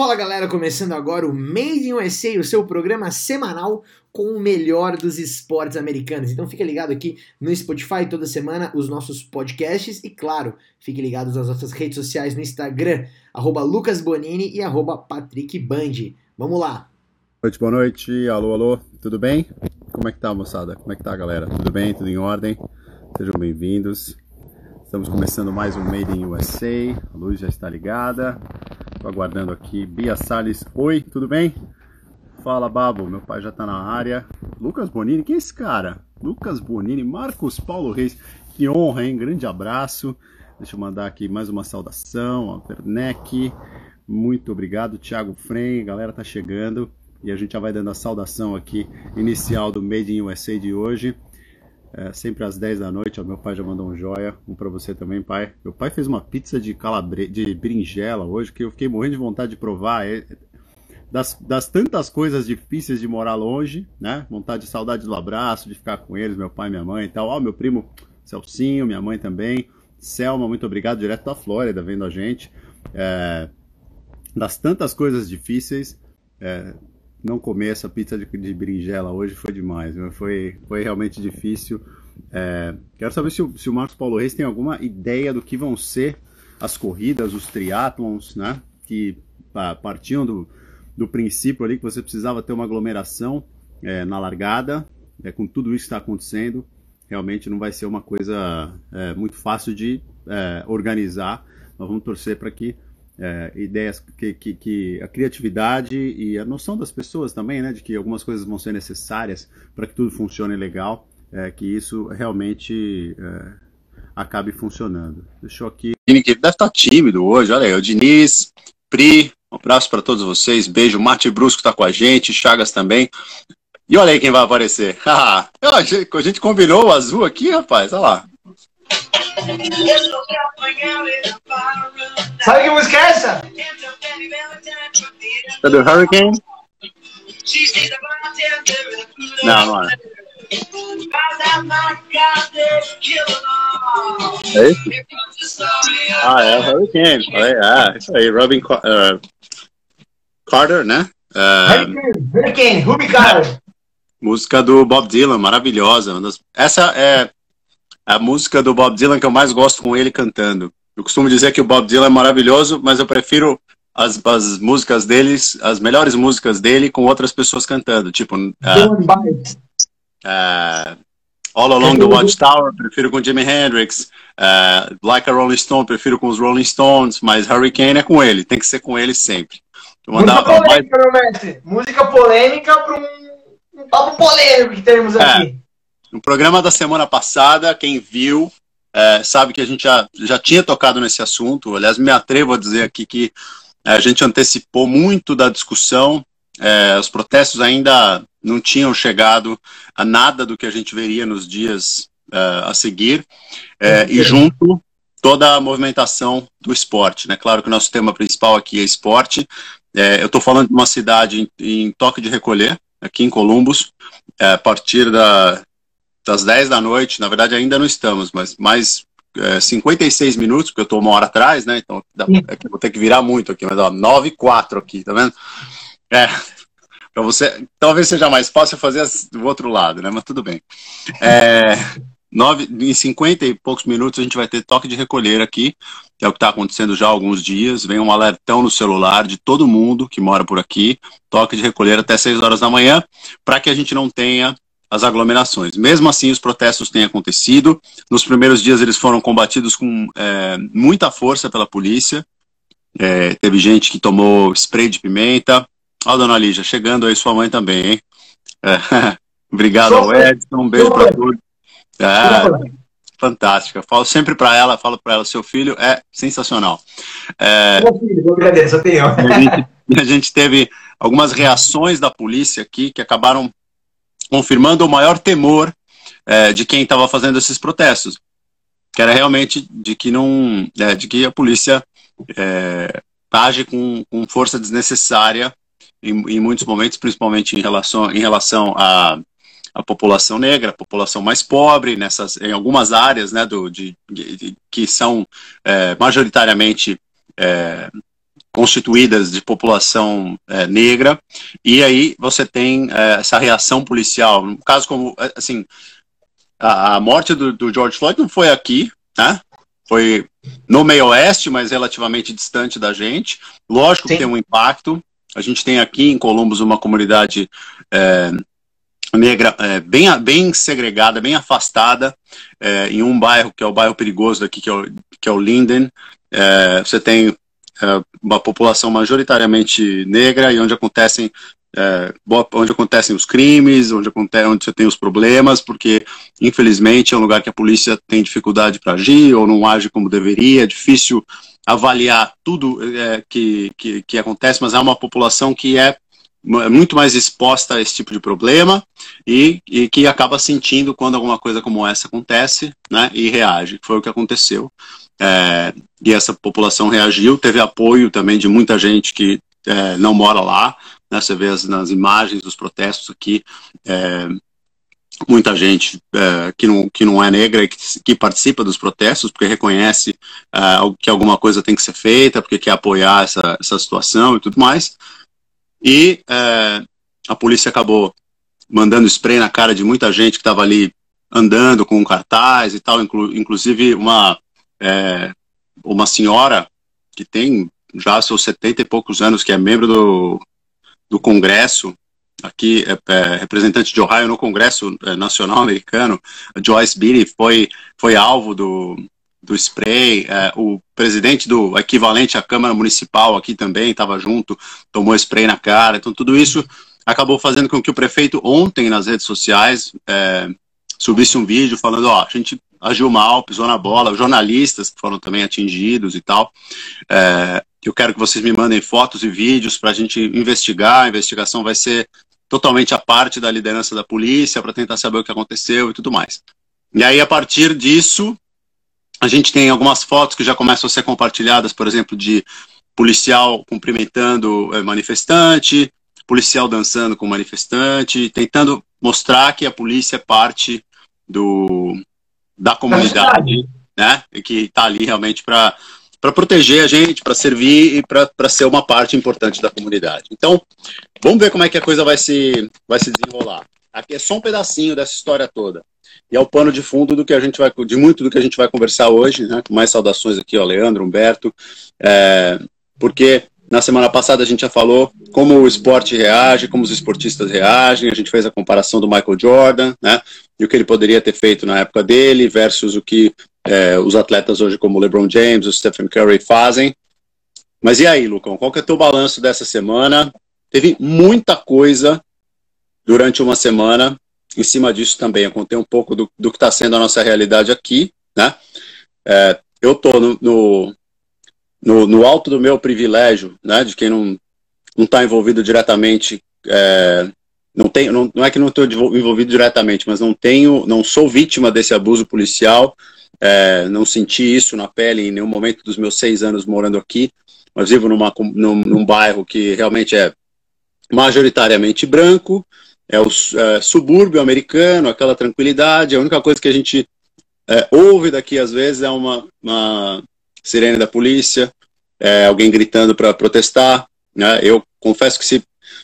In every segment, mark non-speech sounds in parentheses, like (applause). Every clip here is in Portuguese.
Fala galera, começando agora o Made in USA, o seu programa semanal com o melhor dos esportes americanos. Então fique ligado aqui no Spotify toda semana, os nossos podcasts e claro, fique ligado nas nossas redes sociais no Instagram, arroba Lucas Bonini e arroba Patrick Band. Vamos lá! Boa noite, boa noite, alô, alô, tudo bem? Como é que tá, moçada? Como é que tá, galera? Tudo bem? Tudo em ordem? Sejam bem-vindos. Estamos começando mais um Made in USA. A luz já está ligada. Estou aguardando aqui. Bia Salles. Oi, tudo bem? Fala, Babo. Meu pai já está na área. Lucas Bonini. Quem é esse cara? Lucas Bonini. Marcos Paulo Reis. Que honra, hein? Grande abraço. Deixa eu mandar aqui mais uma saudação. A Werneck. Muito obrigado. Thiago Frem. A galera tá chegando. E a gente já vai dando a saudação aqui inicial do Made in USA de hoje. É, sempre às 10 da noite, ó, meu pai já mandou um joia, um para você também, pai. Meu pai fez uma pizza de calabre... de berinjela hoje que eu fiquei morrendo de vontade de provar. É... Das, das tantas coisas difíceis de morar longe, né? Vontade de saudade do abraço, de ficar com eles, meu pai minha mãe e tal. Ó, meu primo Celcinho, minha mãe também. Selma, muito obrigado, direto da Flórida, vendo a gente. É... Das tantas coisas difíceis, é, não comer essa pizza de, de berinjela hoje foi demais, foi, foi realmente difícil. É, quero saber se o, se o Marcos Paulo Reis tem alguma ideia do que vão ser as corridas, os triatlons, né? Que ah, partiam do, do princípio ali que você precisava ter uma aglomeração é, na largada, é, com tudo isso que está acontecendo, realmente não vai ser uma coisa é, muito fácil de é, organizar. Nós vamos torcer para que é, ideias que, que, que, a criatividade e a noção das pessoas também, né, de que algumas coisas vão ser necessárias para que tudo funcione legal, é, que isso realmente é, acabe funcionando. Deixa eu aqui. Deve estar tá tímido hoje, olha aí, o Diniz, Pri, um abraço para todos vocês, beijo, Mate Brusco está com a gente, Chagas também. E olha aí quem vai aparecer. (laughs) a gente combinou o azul aqui, rapaz, olha lá. Sabe que música é essa? É do Hurricane? Não, não é. É isso? Ah, é o Hurricane. É, é isso aí, Robin uh, Carter, né? Uh, Hurricane, Hurricane, Carter. Música do Bob Dylan, maravilhosa. Essa é a música do Bob Dylan que eu mais gosto com ele cantando. Eu costumo dizer que o Bob Dylan é maravilhoso, mas eu prefiro as, as músicas deles, as melhores músicas dele com outras pessoas cantando, tipo uh, uh, All Along the Watchtower, prefiro com Jimi Hendrix, uh, Like a Rolling Stone, prefiro com os Rolling Stones, mas Hurricane é com ele, tem que ser com ele sempre. Música polêmica, mais... meu mestre. Música polêmica para um, um papo polêmico que temos é. No programa da semana passada, quem viu é, sabe que a gente já, já tinha tocado nesse assunto. Aliás, me atrevo a dizer aqui que é, a gente antecipou muito da discussão. É, os protestos ainda não tinham chegado a nada do que a gente veria nos dias é, a seguir. É, e junto toda a movimentação do esporte. Né? Claro que o nosso tema principal aqui é esporte. É, eu estou falando de uma cidade em, em toque de recolher, aqui em Columbus, a partir da, das 10 da noite, na verdade ainda não estamos, mas mais é, 56 minutos, porque eu estou uma hora atrás, né? Então dá, é vou ter que virar muito aqui, mas ó, 9 e 4 aqui, tá vendo? É, (laughs) para você, talvez seja mais fácil fazer do outro lado, né? Mas tudo bem. É, 9, em 50 e poucos minutos a gente vai ter toque de recolher aqui, que é o que está acontecendo já há alguns dias. Vem um alertão no celular de todo mundo que mora por aqui, toque de recolher até 6 horas da manhã, para que a gente não tenha as aglomerações. Mesmo assim, os protestos têm acontecido. Nos primeiros dias, eles foram combatidos com é, muita força pela polícia. É, teve gente que tomou spray de pimenta. Ó, dona Lígia, chegando aí sua mãe também, hein? É, (laughs) obrigado ao Edson, um beijo para todos. É, fantástica. Falo sempre para ela, falo para ela, seu filho é sensacional. É, Meu filho, brincadeira, só tenho. A gente, a gente teve algumas reações da polícia aqui que acabaram confirmando o maior temor é, de quem estava fazendo esses protestos, que era realmente de que não, é, de que a polícia é, age com, com, força desnecessária em, em, muitos momentos, principalmente em relação, em relação à, população negra, a população mais pobre, nessas, em algumas áreas, né, do, de, de que são é, majoritariamente é, constituídas de população é, negra, e aí você tem é, essa reação policial. No caso como, é, assim, a, a morte do, do, George Floyd não foi aqui, né? Foi no meio oeste, mas relativamente distante da gente. Lógico Sim. que tem um impacto. A gente tem aqui em Columbus uma comunidade é, negra é, bem, bem segregada, bem afastada, é, em um bairro que é o bairro perigoso daqui, que é o, que é o Linden. Você tem é, uma população majoritariamente negra e onde acontecem é, onde acontecem os crimes, onde, acontece, onde você tem os problemas, porque infelizmente é um lugar que a polícia tem dificuldade para agir ou não age como deveria, é difícil avaliar tudo é, que, que, que, acontece, mas é uma população que é muito mais exposta a esse tipo de problema e, e que acaba sentindo quando alguma coisa como essa acontece né, e reage, foi o que aconteceu. É, e essa população reagiu, teve apoio também de muita gente que é, não mora lá, né, você vê as, nas imagens dos protestos aqui, é, muita gente é, que, não, que não é negra e que, que participa dos protestos, porque reconhece é, que alguma coisa tem que ser feita, porque quer apoiar essa, essa situação e tudo mais. E é, a polícia acabou mandando spray na cara de muita gente que estava ali andando com um cartaz e tal, inclu, inclusive uma, é, uma senhora que tem já seus 70 e poucos anos, que é membro do, do Congresso, aqui, é, é, representante de Ohio no Congresso é, Nacional Americano, Joyce Beatty foi, foi alvo do, do spray, é, o presidente do equivalente à Câmara Municipal aqui também estava junto, tomou spray na cara, então tudo isso acabou fazendo com que o prefeito ontem nas redes sociais é, subisse um vídeo falando, ó, a gente agiu mal, pisou na bola, jornalistas que foram também atingidos e tal, é, eu quero que vocês me mandem fotos e vídeos para a gente investigar. A investigação vai ser totalmente a parte da liderança da polícia para tentar saber o que aconteceu e tudo mais. E aí, a partir disso, a gente tem algumas fotos que já começam a ser compartilhadas, por exemplo, de policial cumprimentando é, manifestante, policial dançando com manifestante, tentando mostrar que a polícia é parte do, da comunidade, né? E que está ali realmente para para proteger a gente, para servir e para ser uma parte importante da comunidade. Então, vamos ver como é que a coisa vai se, vai se desenrolar. Aqui é só um pedacinho dessa história toda. E é o pano de fundo do que a gente vai, de muito do que a gente vai conversar hoje, né? Com mais saudações aqui, ó, Leandro, Humberto, é, porque na semana passada a gente já falou como o esporte reage, como os esportistas reagem, a gente fez a comparação do Michael Jordan, né? E o que ele poderia ter feito na época dele versus o que é, os atletas hoje como o LeBron James, o Stephen Curry fazem. Mas e aí, Lucão, qual que é o teu balanço dessa semana? Teve muita coisa durante uma semana em cima disso também. Eu contei um pouco do, do que está sendo a nossa realidade aqui, né? É, eu estou no, no, no, no, alto do meu privilégio, né? De quem não não está envolvido diretamente, é, não, tem, não, não é que não estou envolvido diretamente, mas não tenho, não sou vítima desse abuso policial, é, não senti isso na pele em nenhum momento dos meus seis anos morando aqui, mas vivo numa, num, num bairro que realmente é majoritariamente branco, é o é, subúrbio americano, aquela tranquilidade, a única coisa que a gente é, ouve daqui às vezes é uma, uma sirene da polícia, é, alguém gritando para protestar. Né? Eu confesso que se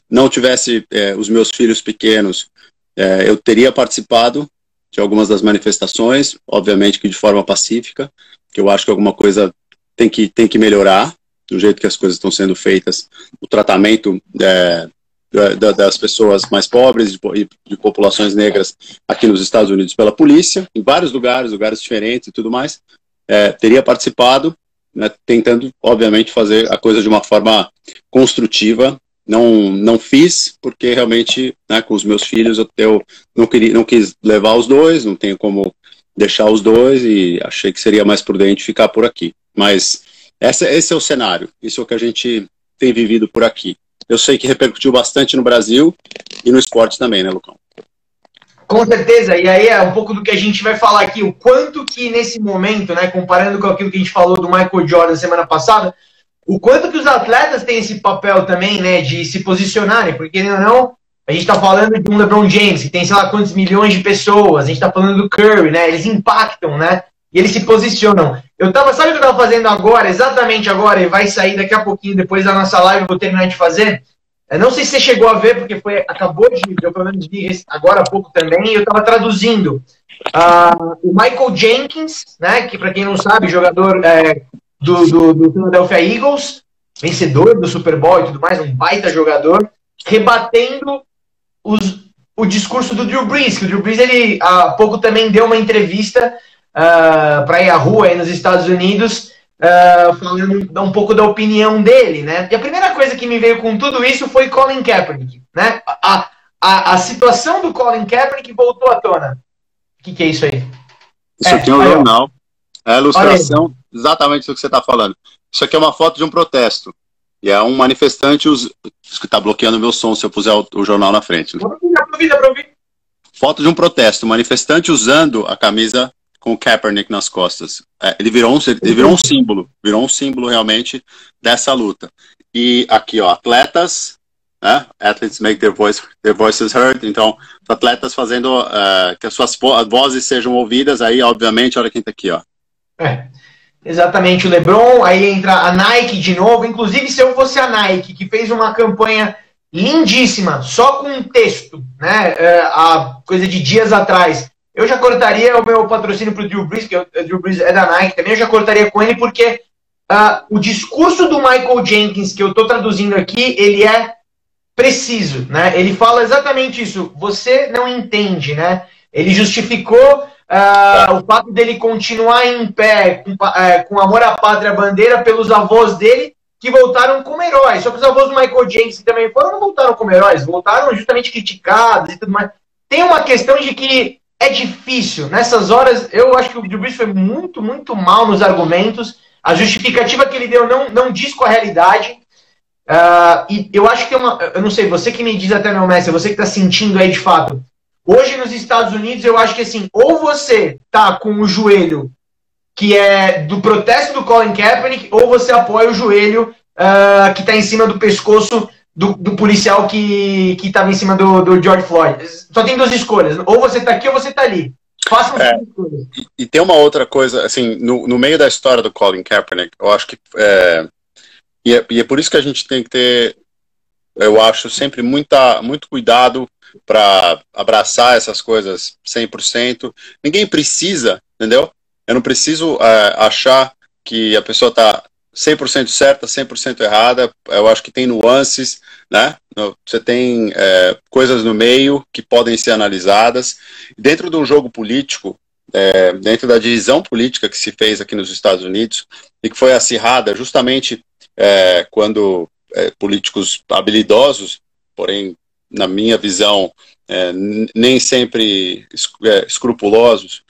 não tivesse é, os meus filhos pequenos, é, eu teria participado, de algumas das manifestações, obviamente que de forma pacífica, que eu acho que alguma coisa tem que, tem que melhorar, do jeito que as coisas estão sendo feitas, o tratamento é, das pessoas mais pobres e de populações negras aqui nos Estados Unidos pela polícia, em vários lugares, lugares diferentes e tudo mais, é, teria participado, né, tentando, obviamente, fazer a coisa de uma forma construtiva. Não não fiz porque realmente né, com os meus filhos eu, eu não queria não quis levar os dois não tenho como deixar os dois e achei que seria mais prudente ficar por aqui. Mas essa, esse é o cenário isso é o que a gente tem vivido por aqui. Eu sei que repercutiu bastante no Brasil e no esporte também né Lucão com certeza, e aí é um pouco do que a gente vai falar aqui, o quanto que nesse momento, né, comparando com aquilo que a gente falou do Michael Jordan semana passada, o quanto que os atletas têm esse papel também, né, de se posicionarem, porque não, a gente está falando de um LeBron James, que tem sei lá quantos milhões de pessoas, a gente está falando do Curry, né, eles impactam, né, e eles se posicionam. Eu tava, sabe o que eu tava fazendo agora, exatamente agora, e vai sair daqui a pouquinho, depois da nossa live, eu vou terminar de fazer. Eu não sei se você chegou a ver, porque foi, acabou de, eu pelo menos vi agora há pouco também, eu estava traduzindo. Uh, o Michael Jenkins, né, que para quem não sabe, jogador é, do, do, do Philadelphia Eagles, vencedor do Super Bowl e tudo mais, um baita jogador, rebatendo os, o discurso do Drew Brees, que o Drew Brees ele, há pouco também deu uma entrevista uh, para ir à rua aí nos Estados Unidos, uh, falando um pouco da opinião dele, né? E a primeira coisa que me veio com tudo isso foi Colin Kaepernick, né? A, a, a situação do Colin Kaepernick voltou à tona. O que, que é isso aí? Isso é, aqui é um jornal. É a ilustração exatamente do que você está falando. Isso aqui é uma foto de um protesto. E é um manifestante os, que está bloqueando meu som se eu puser o, o jornal na frente. Né? Foto de um protesto, manifestante usando a camisa com o Kaepernick nas costas. É, ele, virou um, ele virou um símbolo, virou um símbolo realmente dessa luta. E aqui, ó, atletas, né? Athletes make their, voice, their voices heard. Então, atletas fazendo uh, que as suas vozes sejam ouvidas. Aí, obviamente, olha quem tá aqui, ó. É, exatamente, o LeBron. Aí entra a Nike de novo. Inclusive, se eu fosse a Nike, que fez uma campanha lindíssima, só com um texto, né? É, a coisa de dias atrás eu já cortaria o meu patrocínio para o Drew Brees, que o Drew Brees é da Nike também, eu já cortaria com ele, porque uh, o discurso do Michael Jenkins, que eu estou traduzindo aqui, ele é preciso, né? Ele fala exatamente isso. Você não entende, né? Ele justificou uh, o fato dele continuar em pé, com, uh, com amor à pátria bandeira, pelos avós dele, que voltaram como heróis. Só que os avós do Michael Jenkins, que também foram, não voltaram como heróis, voltaram justamente criticados e tudo mais. Tem uma questão de que é difícil. Nessas horas, eu acho que o Drew Brees foi muito, muito mal nos argumentos. A justificativa que ele deu não, não diz com a realidade. Uh, e eu acho que é uma. Eu não sei, você que me diz até, meu mestre, você que está sentindo aí de fato. Hoje nos Estados Unidos, eu acho que assim, ou você tá com o joelho que é do protesto do Colin Kaepernick, ou você apoia o joelho uh, que está em cima do pescoço do, do policial que estava em cima do, do George Floyd. Só tem duas escolhas. Ou você está aqui ou você está ali. Façam é, e, e, tem uma outra coisa, assim, no, no meio da história do Colin Kaepernick, eu acho que. É, e, é, e é por isso que a gente tem que ter, eu acho, sempre muita, muito cuidado para abraçar essas coisas 100%. Ninguém precisa, entendeu? Eu não preciso é, achar que a pessoa está 100% certa, 100% errada. Eu acho que tem nuances, né? Você tem é, coisas no meio que podem ser analisadas. Dentro de um jogo político, é, dentro da divisão política que se fez aqui nos Estados Unidos e que foi acirrada justamente é, quando é, políticos habilidosos, porém, na minha visão, é, nem sempre é, escrupulosos,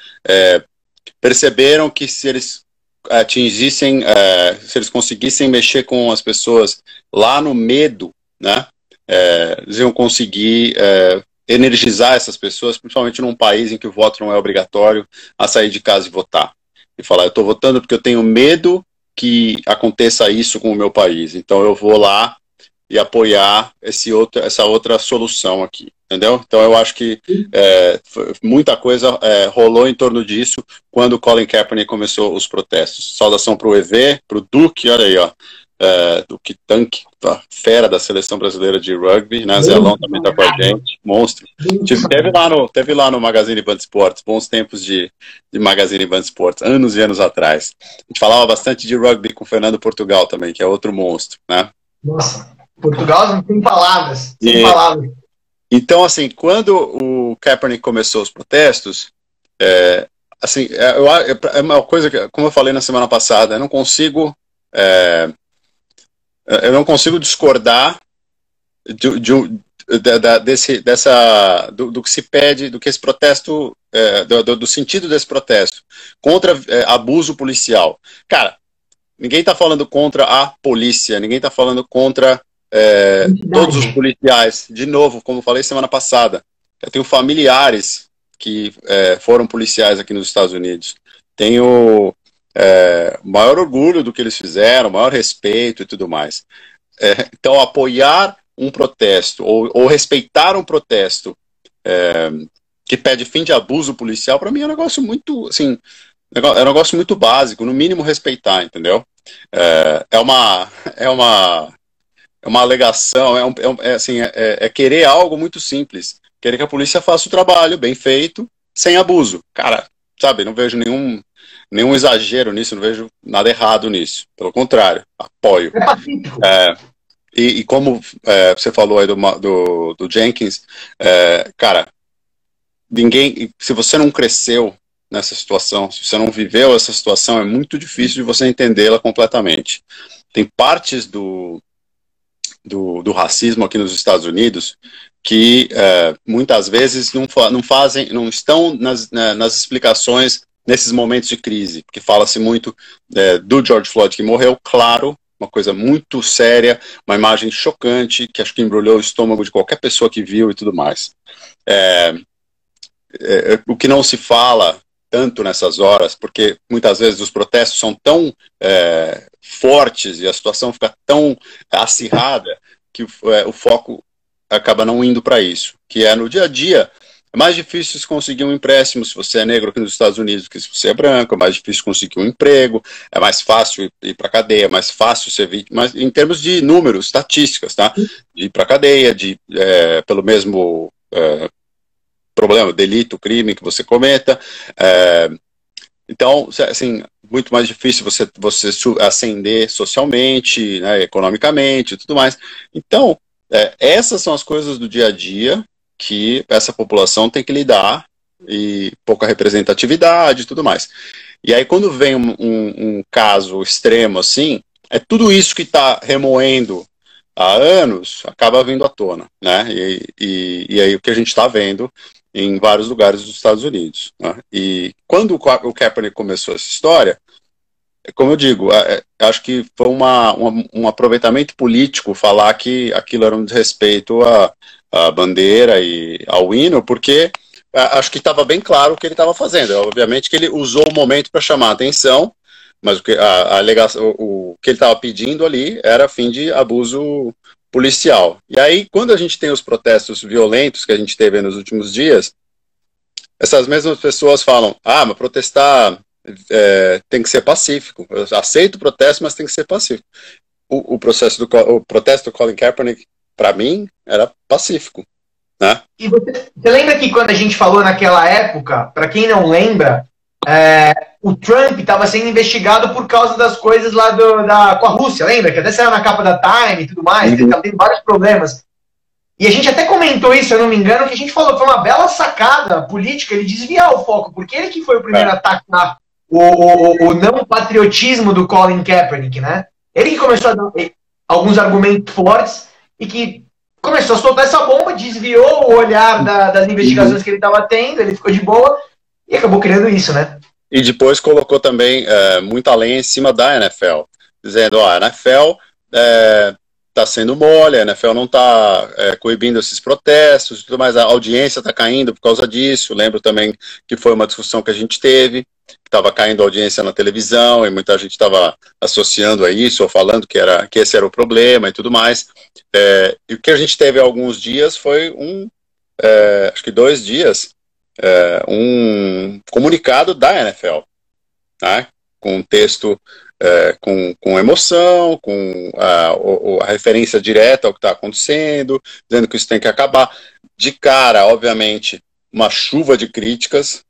perceberam que se eles atingissem, uh, se eles conseguissem mexer com as pessoas lá no medo, né, uh, eles iam conseguir uh, energizar essas pessoas, principalmente num país em que o voto não é obrigatório, a sair de casa e votar. E falar, eu estou votando porque eu tenho medo que aconteça isso com o meu país, então eu vou lá e apoiar esse outro, essa outra solução aqui entendeu? Então eu acho que é, muita coisa é, rolou em torno disso quando o Colin Kaepernick começou os protestos. Saudação para o EV, para o Duque, olha aí, ó, é, Duque Tanque, tá, fera da seleção brasileira de rugby, né? Zelão também tá com a gente, monstro. Teve, lá no, teve lá no Magazine Band Sports, bons tempos de, de Magazine Band Sports, anos e anos atrás. A gente falava bastante de rugby com o Fernando Portugal também, que é outro monstro, né? Nossa, Portugal não tem palavras, sem e, palavras. Então, assim, quando o Kaepernick começou os protestos, é, assim, é, eu, é uma coisa que, como eu falei na semana passada, eu não consigo, é, eu não consigo discordar de, de, de, desse, dessa, do, do, que se pede, do que esse protesto, é, do, do, sentido desse protesto contra é, abuso policial. Cara, ninguém está falando contra a polícia, ninguém está falando contra é, todos os policiais, de novo, como falei semana passada, eu tenho familiares que é, foram policiais aqui nos Estados Unidos. Tenho é, maior orgulho do que eles fizeram, maior respeito e tudo mais. É, então, apoiar um protesto ou, ou respeitar um protesto é, que pede fim de abuso policial, para mim é um negócio muito, assim, é um negócio muito básico, no mínimo respeitar, entendeu? É, é uma (laughs) é uma é uma alegação, é, um, é, é assim, é, é, querer algo muito simples, querer que a polícia faça o trabalho bem feito, sem abuso. Cara, sabe, não vejo nenhum nenhum exagero nisso, não vejo nada errado nisso. Pelo contrário, apoio. É, e, e, como é, você falou aí do, do, do Jenkins, é, cara, ninguém, se você não cresceu nessa situação, se você não viveu essa situação, é muito difícil de você entendê-la completamente. Tem partes do, do, do, racismo aqui nos Estados Unidos que é, muitas vezes não, não fazem, não estão nas, nas explicações nesses momentos de crise, porque fala-se muito é, do George Floyd que morreu, claro, uma coisa muito séria, uma imagem chocante, que acho que embrulhou o estômago de qualquer pessoa que viu e tudo mais. É, é, é, o que não se fala tanto nessas horas, porque muitas vezes os protestos são tão é, fortes e a situação fica tão acirrada que o, é, o foco acaba não indo para isso, que é no dia a dia é mais difícil conseguir um empréstimo se você é negro aqui nos Estados Unidos que se você é branco, é mais difícil conseguir um emprego, é mais fácil ir para cadeia, é mais fácil ser vítima, mas em termos de números, estatísticas, tá? De ir para cadeia, de é, pelo mesmo é, problema, delito, crime que você cometa. É, então, assim, muito mais difícil você, você ascender socialmente, né, economicamente e tudo mais. Então, é, essas são as coisas do dia a dia que essa população tem que lidar e pouca representatividade e tudo mais. E aí, quando vem um, um, um caso extremo assim, é tudo isso que está remoendo há anos acaba vindo à tona, né? E, e, e aí o que a gente está vendo em vários lugares dos Estados Unidos. Né? E quando o Kaepernick começou essa história, como eu digo, é, acho que foi uma, uma, um aproveitamento político falar que aquilo era um desrespeito à, à bandeira e ao hino, porque acho que estava bem claro o que ele estava fazendo. Obviamente que ele usou o momento para chamar a atenção, mas o que, a, a alegação, o, o que ele estava pedindo ali era fim de abuso policial. E aí, quando a gente tem os protestos violentos que a gente teve nos últimos dias, essas mesmas pessoas falam: ah, mas protestar é, tem que ser pacífico. Eu aceito o protesto, mas tem que ser pacífico. O, o processo do o protesto do Colin Kaepernick, para mim, era pacífico. Né? E você, você lembra que quando a gente falou naquela época, para quem não lembra, é, o Trump estava sendo investigado por causa das coisas lá do, da, com a Rússia, lembra? Que até saiu na capa da Time e tudo mais, uhum. ele estava tendo vários problemas. E a gente até comentou isso, se eu não me engano, que a gente falou que foi uma bela sacada política ele desviar o foco, porque ele que foi o primeiro é. a atacar o, o, o, não patriotismo do Colin Kaepernick, né? Ele que começou a dar alguns argumentos fortes e que começou a soltar essa bomba, desviou o olhar da, das investigações uhum. que ele estava tendo, ele ficou de boa e acabou criando isso, né? E depois colocou também é, muita lenha em cima da NFL, dizendo, ó, a NFL é, está sendo mole, a NFL não está é, coibindo esses protestos, tudo mais, a audiência está caindo por causa disso. Lembro também que foi uma discussão que a gente teve, estava caindo audiência na televisão e muita gente estava associando a isso ou falando que era que esse era o problema e tudo mais. É, e o que a gente teve há alguns dias foi um, é, acho que dois dias, é, um comunicado da NFL, né, com um texto é, com, com emoção, com a, a referência direta ao que está acontecendo, dizendo que isso tem que acabar. De cara, obviamente, uma chuva de críticas,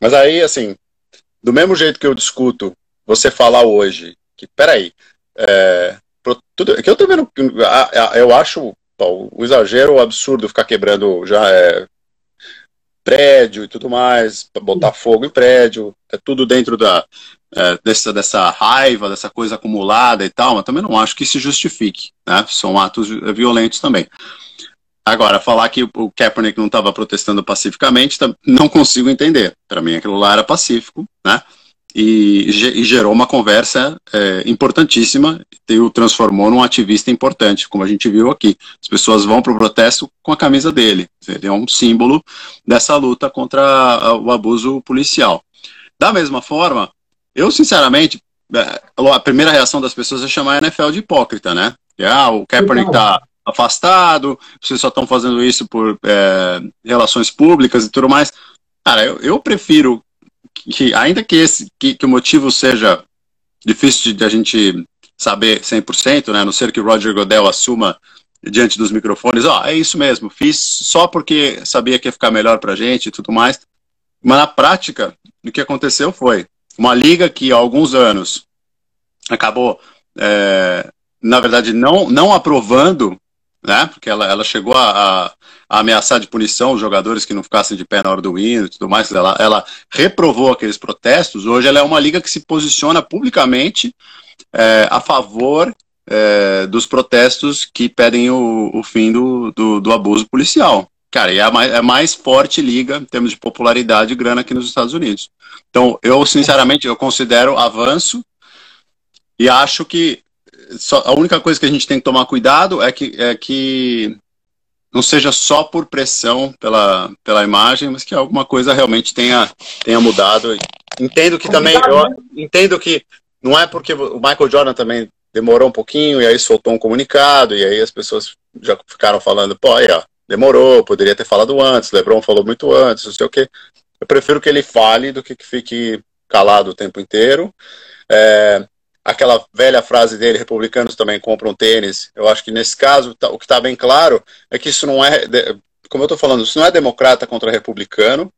mas aí, assim, do mesmo jeito que eu discuto você falar hoje, que, peraí, é, tudo, que eu tô vendo, eu acho o exagero, o absurdo ficar quebrando já é, prédio e tudo mais, botar fogo em prédio, é tudo dentro da, é, dessa, dessa raiva, dessa coisa acumulada e tal, mas também não acho que se justifique, né? São atos violentos também. Agora, falar que o Kaepernick não estava protestando pacificamente, não consigo entender. Para mim, aquilo lá era pacífico, né? E, e gerou uma conversa é, importantíssima e o transformou num ativista importante, como a gente viu aqui. As pessoas vão para o protesto com a camisa dele. Ele é um símbolo dessa luta contra o abuso policial. Da mesma forma, eu, sinceramente, é, a primeira reação das pessoas é chamar a NFL de hipócrita, né? Ah, o Kaepernick tá afastado, vocês só estão fazendo isso por é, relações públicas e tudo mais. Cara, eu, eu prefiro que ainda que esse que, que o motivo seja difícil de a gente saber 100%, né, a não ser que o Roger Godel assuma diante dos microfones, ó, oh, é isso mesmo, fiz só porque sabia que ia ficar melhor pra gente e tudo mais. Mas na prática, o que aconteceu foi uma liga que há alguns anos acabou, é, na verdade, não, não aprovando, né, porque ela, ela chegou a, a, a, ameaçar de punição os jogadores que não ficassem de pé na hora do hino e tudo mais, ela, ela reprovou aqueles protestos, hoje ela é uma liga que se posiciona publicamente é, a favor é, dos protestos que pedem o, o fim do, do, do, abuso policial. Cara, e é a, mais, é mais forte liga em termos de popularidade e grana aqui nos Estados Unidos. Então, eu, sinceramente, eu considero avanço e acho que só, a única coisa que a gente tem que tomar cuidado é que, é que não seja só por pressão pela, pela imagem, mas que alguma coisa realmente tenha, tenha mudado. Entendo que também, eu né? entendo que não é porque o Michael Jordan também demorou um pouquinho e aí soltou um comunicado e aí as pessoas já ficaram falando, pô, aí, ó, demorou, poderia ter falado antes, LeBron falou muito antes, não sei o quê. Eu prefiro que ele fale do que que fique calado o tempo inteiro. É, aquela velha frase dele, republicanos também compram tênis. Eu acho que nesse caso, tá, o que está bem claro é que isso não é, como eu estou falando, isso não é democrata contra republicano,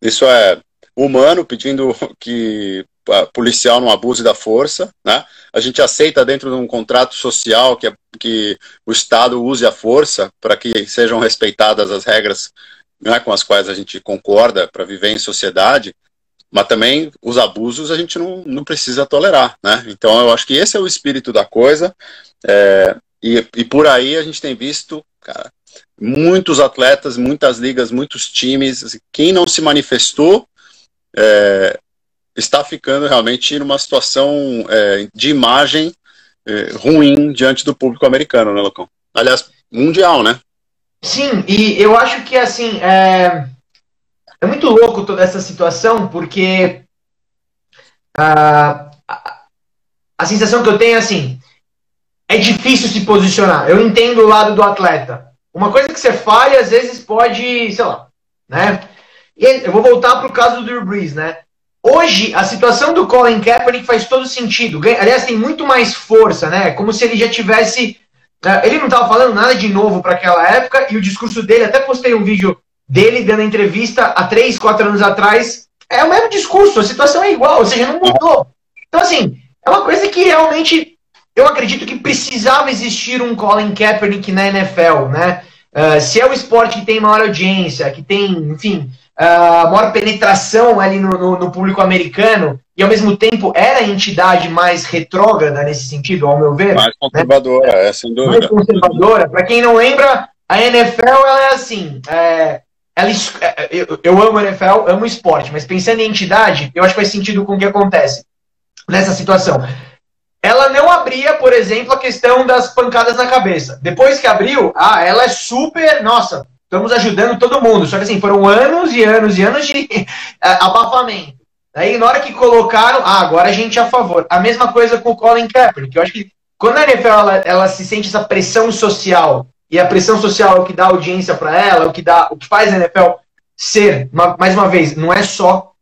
isso é humano pedindo (laughs) que policial não abuse da força, né? A gente aceita dentro de um contrato social que, é, que o Estado use a força para que sejam respeitadas as regras né, com as quais a gente concorda para viver em sociedade, mas também os abusos a gente não, não precisa tolerar, né? Então eu acho que esse é o espírito da coisa, é, e, e por aí a gente tem visto, cara, muitos atletas, muitas ligas, muitos times, assim, quem não se manifestou é, está ficando realmente numa situação é, de imagem é, ruim diante do público americano, né, Locão? Aliás, mundial, né? Sim, e eu acho que assim é, é muito louco toda essa situação, porque a, a, a sensação que eu tenho é assim: é difícil se posicionar. Eu entendo o lado do atleta. Uma coisa que você falha, às vezes pode, sei lá, né? E eu vou voltar para o caso do Drew Brees, né? Hoje, a situação do Colin Kaepernick faz todo sentido. Aliás, tem muito mais força, né? Como se ele já tivesse. Né, ele não estava falando nada de novo para aquela época, e o discurso dele, até postei um vídeo dele dando entrevista há três, quatro anos atrás. É o mesmo discurso, a situação é igual, ou seja, não mudou. Então, assim, é uma coisa que realmente eu acredito que precisava existir um Colin Kaepernick na NFL, né? Uh, se é o esporte que tem maior audiência, que tem, enfim, a maior penetração ali no, no, no, público americano e ao mesmo tempo era a entidade mais retrógrada nesse sentido, ao meu ver. Mais conservadora, né? é, sem dúvida. Mais conservadora. Para quem não lembra, a NFL ela é assim. É, ela, é, eu, eu amo a NFL, amo esporte, mas pensando em entidade, eu acho que faz sentido com o que acontece nessa situação. Ela não abria, por exemplo, a questão das pancadas na cabeça. Depois que abriu, ah, ela é super, nossa, estamos ajudando todo mundo. Só que assim, foram anos e anos e anos de (laughs) abafamento. Aí na hora que colocaram, ah, agora a gente é a favor. A mesma coisa com o Colin Kaepernick. Eu acho que quando a NFL ela, ela se sente essa pressão social, e a pressão social é o que dá audiência para ela, é o que dá, o que faz a NFL ser, mais uma vez, não é só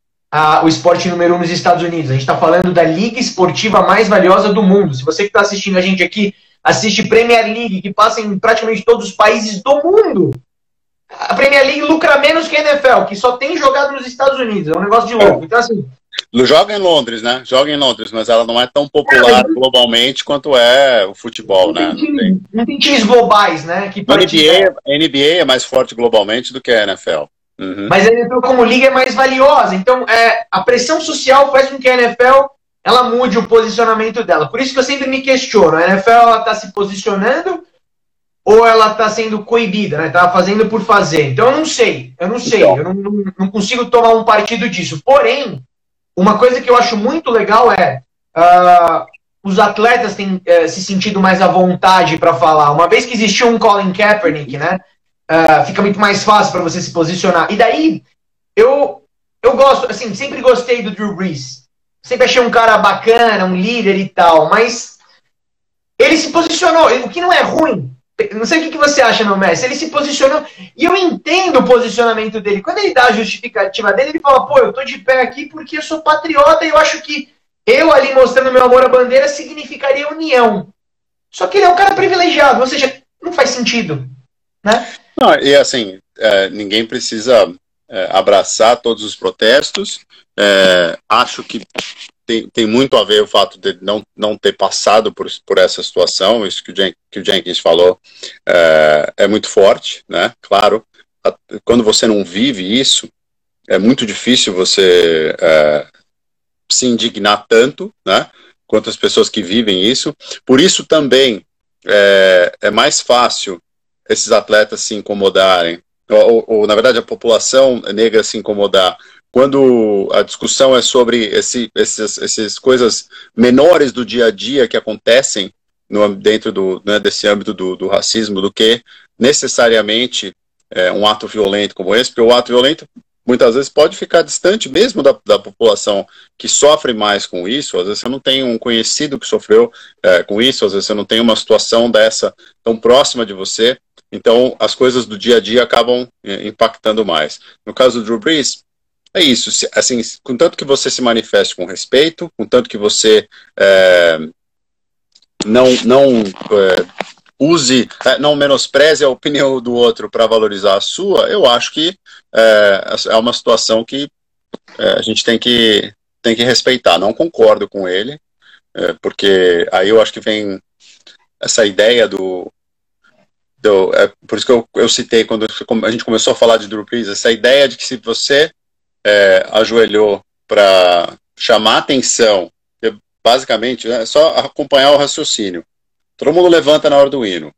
o esporte número um nos Estados Unidos. A gente está falando da liga esportiva mais valiosa do mundo. Se você que está assistindo a gente aqui assiste Premier League, que passa em praticamente todos os países do mundo, a Premier League lucra menos que a NFL, que só tem jogado nos Estados Unidos. É um negócio de louco. Então, assim. Joga em Londres, né? Joga em Londres, mas ela não é tão popular é, globalmente quanto é o futebol, não né? Tem não, tem... não, tem... times globais, né? Que a, NBA, NBA é mais forte globalmente do que a NFL. Uhum. Mas a NFL como liga é mais valiosa. Então, é, a pressão social faz com que a NFL ela mude o posicionamento dela. Por isso que eu sempre me questiono. A NFL está se posicionando ou ela está sendo coibida, né? Está fazendo por fazer. Então eu não sei, eu não sei, então. eu não, não, não, consigo tomar um partido disso. Porém, uma coisa que eu acho muito legal é uh, os atletas têm uh, se sentido mais à vontade para falar. Uma vez que existiu um Colin Kaepernick, né? Uh, fica muito mais fácil para você se posicionar. E daí, eu, eu gosto, assim, sempre gostei do Drew Brees. Sempre achei um cara bacana, um líder e tal, mas ele se posicionou, o que não é ruim, Não sei o que você acha, não, Messi. Ele se posicionou. E eu entendo o posicionamento dele. Quando ele dá a justificativa dele, ele fala: pô, eu tô de pé aqui porque eu sou patriota e eu acho que eu ali mostrando meu amor à bandeira significaria união. Só que ele é um cara privilegiado, ou seja, não faz sentido. Né? Não, e assim, é, ninguém precisa é, abraçar todos os protestos. É, acho que tem, tem muito a ver o fato de não, não ter passado por, por essa situação, isso que o, Jen, que o Jenkins falou é, é muito forte, né? Claro, a, quando você não vive isso, é muito difícil você é, se indignar tanto, né? Quanto as pessoas que vivem isso. Por isso também é, é mais fácil esses atletas se incomodarem, ou, ou, na verdade a população negra se incomodar quando a discussão é sobre esse, esses, essas coisas menores do dia a dia que acontecem no, dentro do, né, desse âmbito do, do, racismo, do que necessariamente é, um ato violento como esse, porque o ato violento muitas vezes pode ficar distante mesmo da, da população que sofre mais com isso. Às vezes você não tem um conhecido que sofreu é, com isso, às vezes você não tem uma situação dessa tão próxima de você. Então, as coisas do dia a dia acabam é, impactando mais. No caso do Drew Brees, é isso, assim, contanto que você se manifeste com respeito, contanto que você é, não, não é, use, é, não menospreze a opinião do outro para valorizar a sua, eu acho que é, é uma situação que é, a gente tem que, tem que respeitar. Não concordo com ele, é, porque aí eu acho que vem essa ideia do, do é, por isso que eu, eu citei quando a gente começou a falar de Drew essa ideia de que se você é, ajoelhou para chamar atenção, basicamente é só acompanhar o raciocínio. Todo mundo levanta na hora do hino.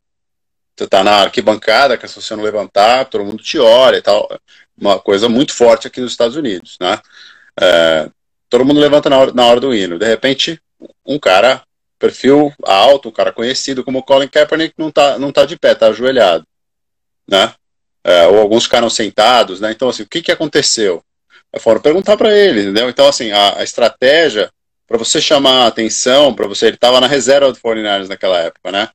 Você está na arquibancada, que se você não levantar, todo mundo te olha e tal. Uma coisa muito forte aqui nos Estados Unidos, né? É, todo mundo levanta na hora, na hora do hino. De repente, um cara, perfil alto, um cara conhecido como Colin Kaepernick, não está não tá de pé, está ajoelhado, né? É, ou alguns ficaram sentados, né? Então, assim, o que, que aconteceu? Foram perguntar para ele, entendeu? Então, assim, a, a estratégia para você chamar a atenção, para você, ele estava na reserva do 49ers naquela época, né?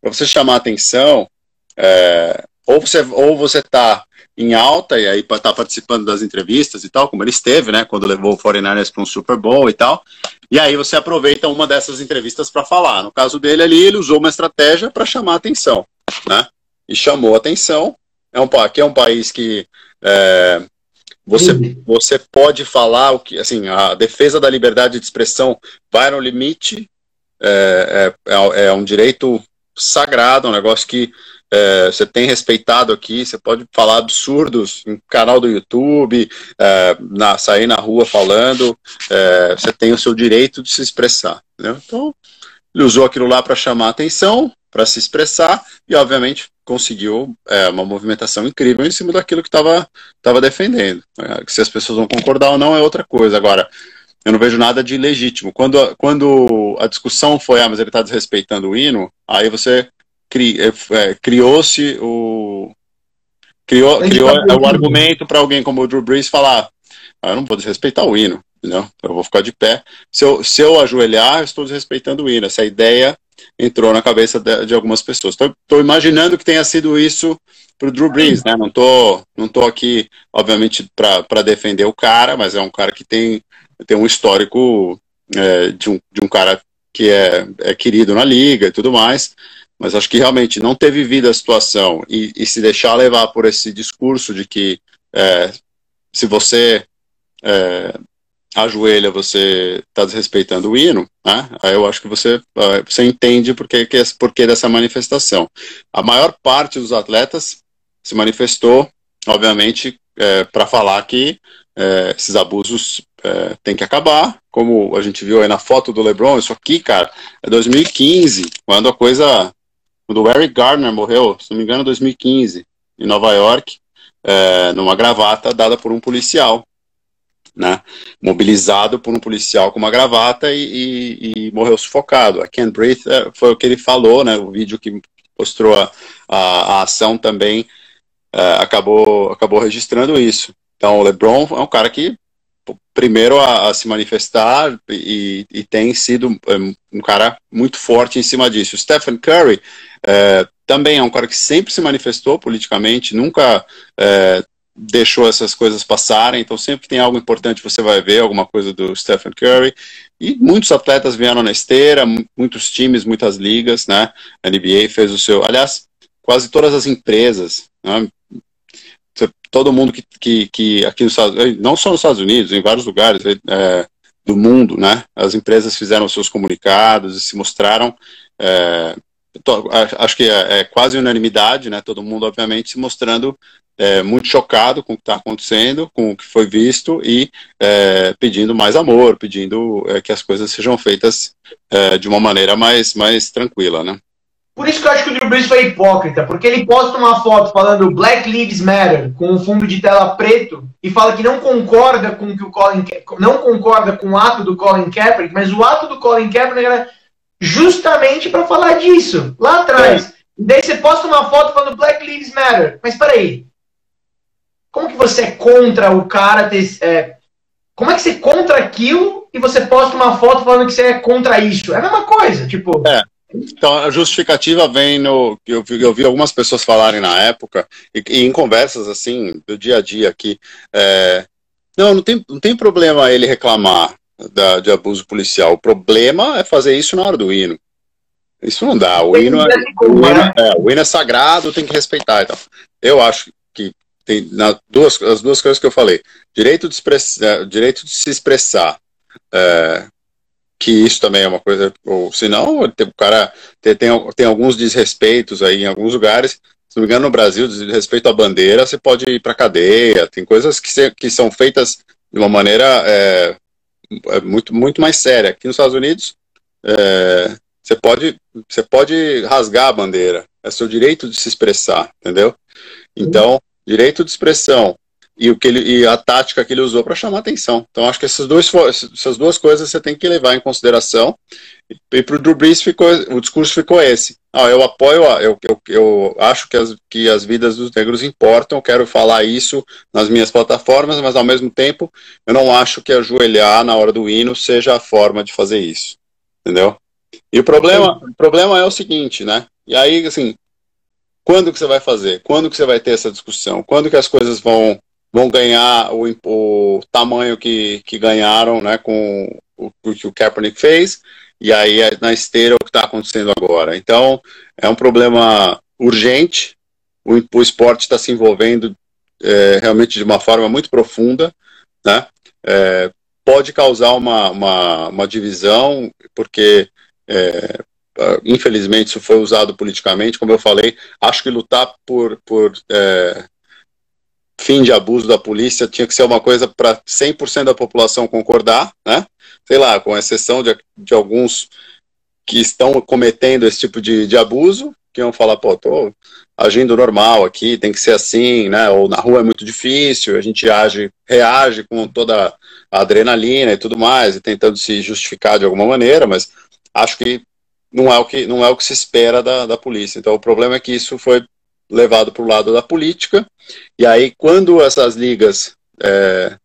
Para você chamar a atenção, é, ou você ou você tá em alta e aí tá participando das entrevistas e tal, como ele esteve, né, quando levou o 49ers para um Super Bowl e tal. E aí você aproveita uma dessas entrevistas para falar. No caso dele ali, ele usou uma estratégia para chamar a atenção, né? E chamou a atenção. É um, aqui é um país que é, você, você pode falar o que, assim, a defesa da liberdade de expressão vai no limite, é, é, é, é um direito sagrado, um negócio que é, você tem respeitado aqui, você pode falar absurdos em canal do YouTube, é, na, sair na rua falando, é, você tem o seu direito de se expressar. Entendeu? Então, ele usou aquilo lá para chamar atenção, para se expressar, e obviamente conseguiu é, uma movimentação incrível em cima daquilo que estava defendendo. É, se as pessoas vão concordar ou não é outra coisa. Agora, eu não vejo nada de legítimo. Quando, quando a discussão foi, ah, mas ele está desrespeitando o hino, aí você cri, é, é criou-se o. Criou, criou o argumento para alguém como o Drew Brees falar: ah, eu não vou desrespeitar o hino, entendeu? eu vou ficar de pé. Se eu, se eu ajoelhar, eu estou desrespeitando o hino. Essa ideia entrou na cabeça de, de algumas pessoas. Estou imaginando que tenha sido isso para o Drew Brees, né? Não tô, não tô aqui, obviamente, para defender o cara, mas é um cara que tem, tem um histórico é, de, um, de um cara que é, é querido na liga e tudo mais. Mas acho que realmente não ter vivido a situação e, e se deixar levar por esse discurso de que é, se você é, ajoelha, você está desrespeitando o hino, né? Aí eu acho que você, você entende por que, por que dessa manifestação. A maior parte dos atletas se manifestou, obviamente, é, para falar que é, esses abusos é, têm que acabar, como a gente viu aí na foto do LeBron, isso aqui, cara, é 2015, quando a coisa, quando o Eric Gardner morreu, se não me engano, 2015, em Nova York, é, numa gravata dada por um policial né, mobilizado por um policial com uma gravata e, e, e morreu sufocado. A Ken Breath é, foi o que ele falou, né, o vídeo que mostrou a, a, a ação também é, acabou, acabou registrando isso. Então o LeBron é um cara que primeiro a, a se manifestar e, e, tem sido um, um cara muito forte em cima disso. Stephen Curry é, também é um cara que sempre se manifestou politicamente, nunca é, deixou essas coisas passarem, então sempre que tem algo importante você vai ver alguma coisa do Stephen Curry, e muitos atletas vieram na esteira, muitos times, muitas ligas, né, a NBA fez o seu, aliás, quase todas as empresas, né, todo mundo que, que, que aqui nos Estados não só nos Estados Unidos, em vários lugares é, do mundo, né, as empresas fizeram seus comunicados e se mostraram é, acho que é, é, quase unanimidade, né? Todo mundo, obviamente, se mostrando é, muito chocado com o que está acontecendo, com o que foi visto e é, pedindo mais amor, pedindo é, que as coisas sejam feitas é, de uma maneira mais, mais tranquila, né? Por isso que eu acho que o Drew Brees foi hipócrita, porque ele posta uma foto falando Black Lives Matter com um fundo de tela preto e fala que não concorda com que o Colin não concorda com o ato do Colin Kaepernick, mas o ato do Colin Kaepernick era justamente para falar disso lá atrás. É. Daí você posta uma foto falando Black Lives Matter, mas peraí, como que você é contra o cara ter, é, como é que você é contra aquilo e você posta uma foto falando que você é contra isso? É a mesma coisa, tipo. É. Então, a justificativa vem no. Eu, eu vi algumas pessoas falarem na época, e, e, em conversas assim, do dia a dia aqui. É, não, não tem, não tem problema ele reclamar da, de abuso policial. O problema é fazer isso na hora do hino. Isso não dá. O hino, é, o, hino, é, o hino é sagrado, tem que respeitar. Então. Eu acho que tem na, duas, as duas coisas que eu falei. Direito de, express, é, direito de se expressar. É, que isso também é uma coisa, ou senão o cara tem, tem, tem alguns desrespeitos aí em alguns lugares, se não me engano no Brasil, desrespeito à bandeira, você pode ir para cadeia, tem coisas que, se, que são feitas de uma maneira é, é muito, muito mais séria. Aqui nos Estados Unidos, é, você, pode, você pode rasgar a bandeira, é seu direito de se expressar, entendeu? Então, direito de expressão e, o que ele, e a tática que ele usou para chamar atenção. Então, acho que essas duas, essas duas coisas você tem que levar em consideração. E para o Drew Brees ficou, o discurso ficou esse. Ah, eu apoio, eu, eu, eu acho que as, que as vidas dos negros importam, quero falar isso nas minhas plataformas, mas ao mesmo tempo eu não acho que ajoelhar na hora do hino seja a forma de fazer isso. Entendeu? E o problema, o problema é o seguinte, né? E aí, assim, quando que você vai fazer? Quando que você vai ter essa discussão? Quando que as coisas vão, vão ganhar o, o tamanho que, que ganharam né, com o, o que o Kaepernick fez? E aí é na esteira o que está acontecendo agora. Então, é um problema urgente. O, o esporte está se envolvendo é, realmente de uma forma muito profunda, né? É, pode causar uma, uma, uma divisão, porque é, infelizmente isso foi usado politicamente, como eu falei, acho que lutar por, por é, fim de abuso da polícia tinha que ser uma coisa para 100% da população concordar, né? Sei lá, com exceção de, de alguns que estão cometendo esse tipo de, de abuso, que vão falar, pô, tô agindo normal aqui, tem que ser assim, né? Ou na rua é muito difícil, a gente age, reage com toda a adrenalina e tudo mais, e tentando se justificar de alguma maneira, mas acho que não é o que, não é o que se espera da, da polícia. Então, o problema é que isso foi levado para o lado da política, e aí, quando essas ligas é,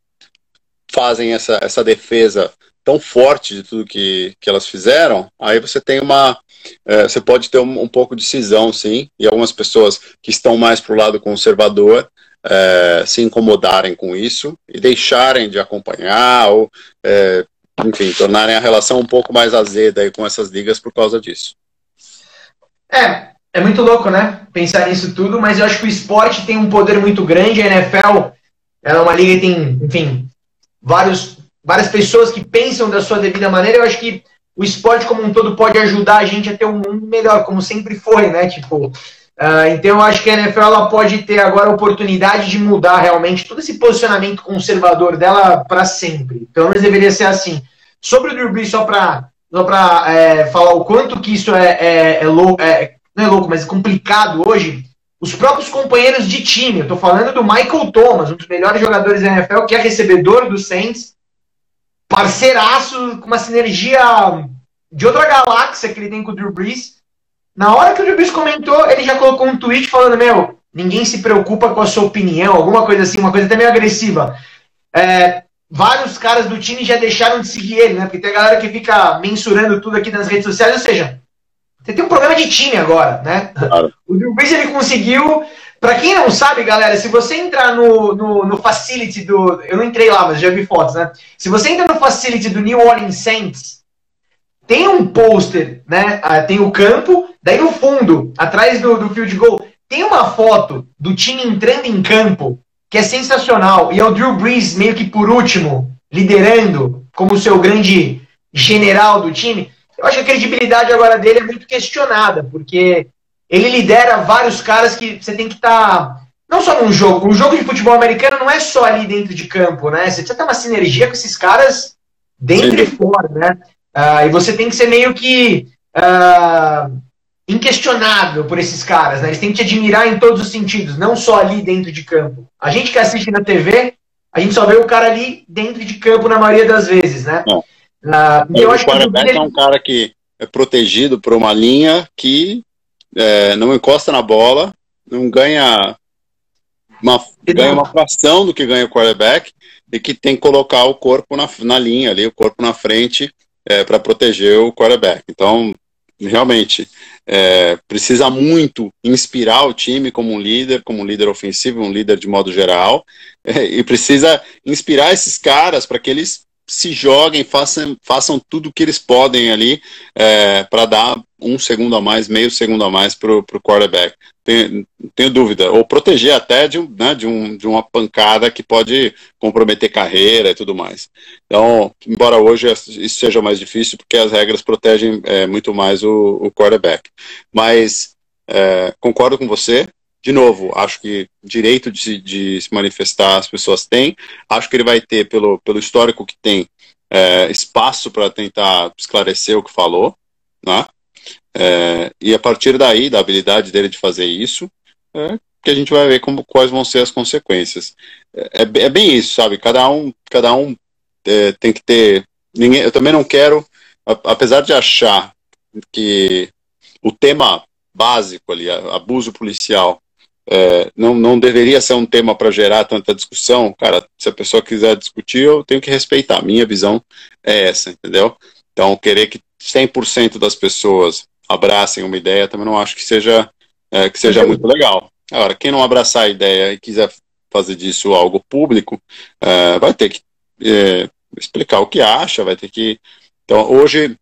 fazem essa, essa defesa tão forte de tudo que, que elas fizeram, aí você tem uma. É, você pode ter um, um, pouco de cisão, sim, e algumas pessoas que estão mais para o lado conservador é, se incomodarem com isso e deixarem de acompanhar ou é, enfim, tornarem a relação um pouco mais azeda aí com essas ligas por causa disso. É, é muito louco, né? Pensar nisso tudo, mas eu acho que o esporte tem um poder muito grande. A NFL é uma liga que tem, enfim, vários, várias pessoas que pensam da sua devida maneira. Eu acho que o esporte como um todo pode ajudar a gente a ter um mundo melhor, como sempre foi, né? Tipo, uh, então eu acho que a NFL ela pode ter agora a oportunidade de mudar realmente todo esse posicionamento conservador dela para sempre. Pelo menos deveria ser assim. Sobre o Drew Brees, só para só é, falar o quanto que isso é, é, é louco, é, não é louco, mas é complicado hoje, os próprios companheiros de time, eu estou falando do Michael Thomas, um dos melhores jogadores da NFL, que é recebedor do Saints, parceiraço, com uma sinergia de outra galáxia que ele tem com o Drew Brees. Na hora que o Drew Brees comentou, ele já colocou um tweet falando, meu, ninguém se preocupa com a sua opinião, alguma coisa assim, uma coisa até meio agressiva. É, vários caras do time já deixaram de seguir ele, né? Porque tem a galera que fica mensurando tudo aqui nas redes sociais, ou seja, você tem um problema de time agora, né? Claro. (laughs) O Drew Brees ele conseguiu. Para quem não sabe, galera, se você entrar no, no, no, facility do. Eu não entrei lá, mas já vi fotos, né? Se você entra no facility do New Orleans Saints, tem um pôster, né? Ah, tem o campo, daí no fundo, atrás do, do field goal, tem uma foto do time entrando em campo que é sensacional. E é o Drew Brees meio que por último, liderando como seu grande general do time. Eu acho que a credibilidade agora dele é muito questionada, porque ele lidera vários caras que você tem que estar. Tá, não só num jogo, um jogo de futebol americano não é só ali dentro de campo, né? Você precisa ter uma sinergia com esses caras dentro Sim. e fora, né? Uh, e você tem que ser meio que uh, inquestionável por esses caras, né? Eles têm que te admirar em todos os sentidos, não só ali dentro de campo. A gente que assiste na TV, a gente só vê o cara ali dentro de campo na maioria das vezes, né? Uh, eu acho o quarterback que é um cara que é protegido por uma linha que é, não encosta na bola, não ganha uma, ganha uma fração do que ganha o quarterback e que tem que colocar o corpo na, na linha ali, o corpo na frente é, para proteger o quarterback. Então, realmente, é, precisa muito inspirar o time como um líder, como um líder ofensivo, um líder de modo geral, é, (laughs) e precisa inspirar esses caras para que eles se joguem, façam, façam tudo o que eles podem ali é, para dar um segundo a mais, meio segundo a mais para o quarterback. Tenho, tenho, dúvida. Ou proteger até de, né, de, um, de uma pancada que pode comprometer carreira e tudo mais. Então, embora hoje isso seja mais difícil, porque as regras protegem é, muito mais o, o quarterback. Mas é, concordo com você, de novo, acho que direito de, de, se manifestar as pessoas têm. Acho que ele vai ter, pelo, pelo histórico que tem, é, espaço para tentar esclarecer o que falou, né? É, e a partir daí, da habilidade dele de fazer isso, é, que a gente vai ver como, quais vão ser as consequências. É, é, é bem isso, sabe? Cada um, cada um é, tem que ter. Ninguém, eu também não quero, apesar de achar que o tema básico ali, abuso policial, é, não, não deveria ser um tema para gerar tanta discussão. Cara, se a pessoa quiser discutir, eu tenho que respeitar. Minha visão é essa, entendeu? Então, querer que 100% das pessoas abracem uma ideia também não acho que seja, é, que seja muito legal. Agora, quem não abraçar a ideia e quiser fazer disso algo público, é, vai ter que é, explicar o que acha, vai ter que. Então, hoje,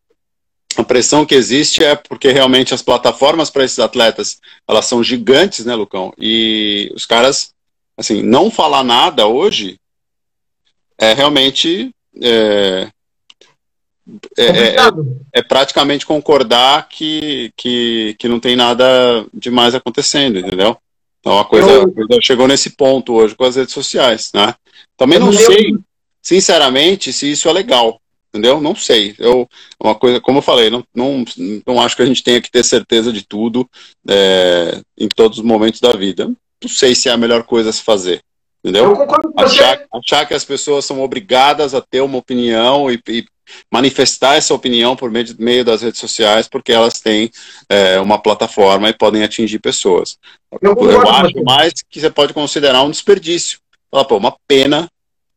a pressão que existe é porque realmente as plataformas para esses atletas elas são gigantes, né, Lucão? E os caras, assim, não falar nada hoje é realmente é, é, é, é, praticamente concordar que, que, que não tem nada demais acontecendo, entendeu? Então a coisa, a coisa chegou nesse ponto hoje com as redes sociais, né? Também não sei, sinceramente, se isso é legal entendeu? Não sei. Eu, uma coisa, como eu falei, não, não, não acho que a gente tenha que ter certeza de tudo é, em todos os momentos da vida. Não sei se é a melhor coisa a se fazer. Entendeu? Achar, achar que as pessoas são obrigadas a ter uma opinião e, e manifestar essa opinião por meio, meio, das redes sociais, porque elas têm é, uma plataforma e podem atingir pessoas. Eu, eu acho mais que você pode considerar um desperdício. Falar, pô, uma pena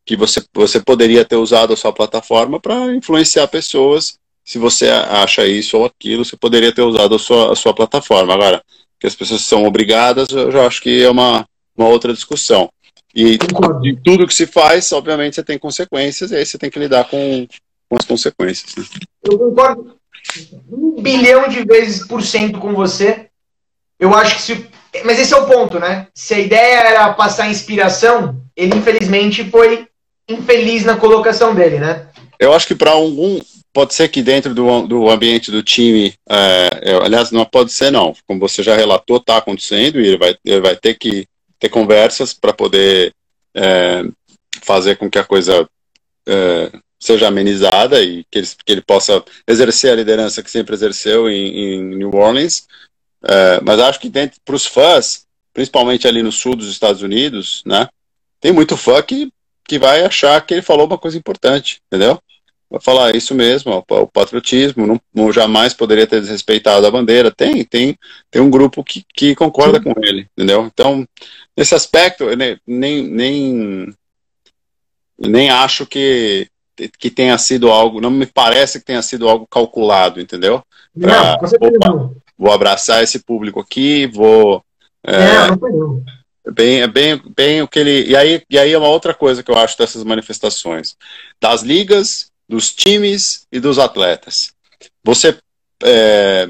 que você, você poderia ter usado a sua plataforma para influenciar pessoas. Se você acha isso ou aquilo, você poderia ter usado a sua, a sua plataforma. Agora, que as pessoas são obrigadas, eu já acho que é uma, uma outra discussão. E de tudo que se faz, obviamente, você tem consequências, e aí você tem que lidar com, com as consequências. Né? Eu concordo um bilhão de vezes por cento com você. Eu acho que se. Mas esse é o ponto, né? Se a ideia era passar inspiração, ele infelizmente foi infeliz na colocação dele, né? Eu acho que para algum. Pode ser que dentro do, do ambiente do time, é, aliás, não pode ser não, como você já relatou, está acontecendo e ele vai, ele vai ter que ter conversas para poder é, fazer com que a coisa é, seja amenizada e que ele, que ele possa exercer a liderança que sempre exerceu em, em New Orleans. É, mas acho que para os fãs, principalmente ali no sul dos Estados Unidos, né, tem muito fã que que vai achar que ele falou uma coisa importante, entendeu? Vai falar isso mesmo, o patriotismo, não, não jamais poderia ter desrespeitado a bandeira. Tem, tem, tem um grupo que, que concorda com ele, entendeu? Então, nesse aspecto, nem, nem nem acho que, que tenha sido algo, não me parece que tenha sido algo calculado, entendeu? Pra, não, com certeza não. Vou abraçar esse público aqui, vou. É, não, não é bem, é bem, bem o que ele. E aí, e aí é uma outra coisa que eu acho dessas manifestações: das ligas, dos times e dos atletas. Você. É,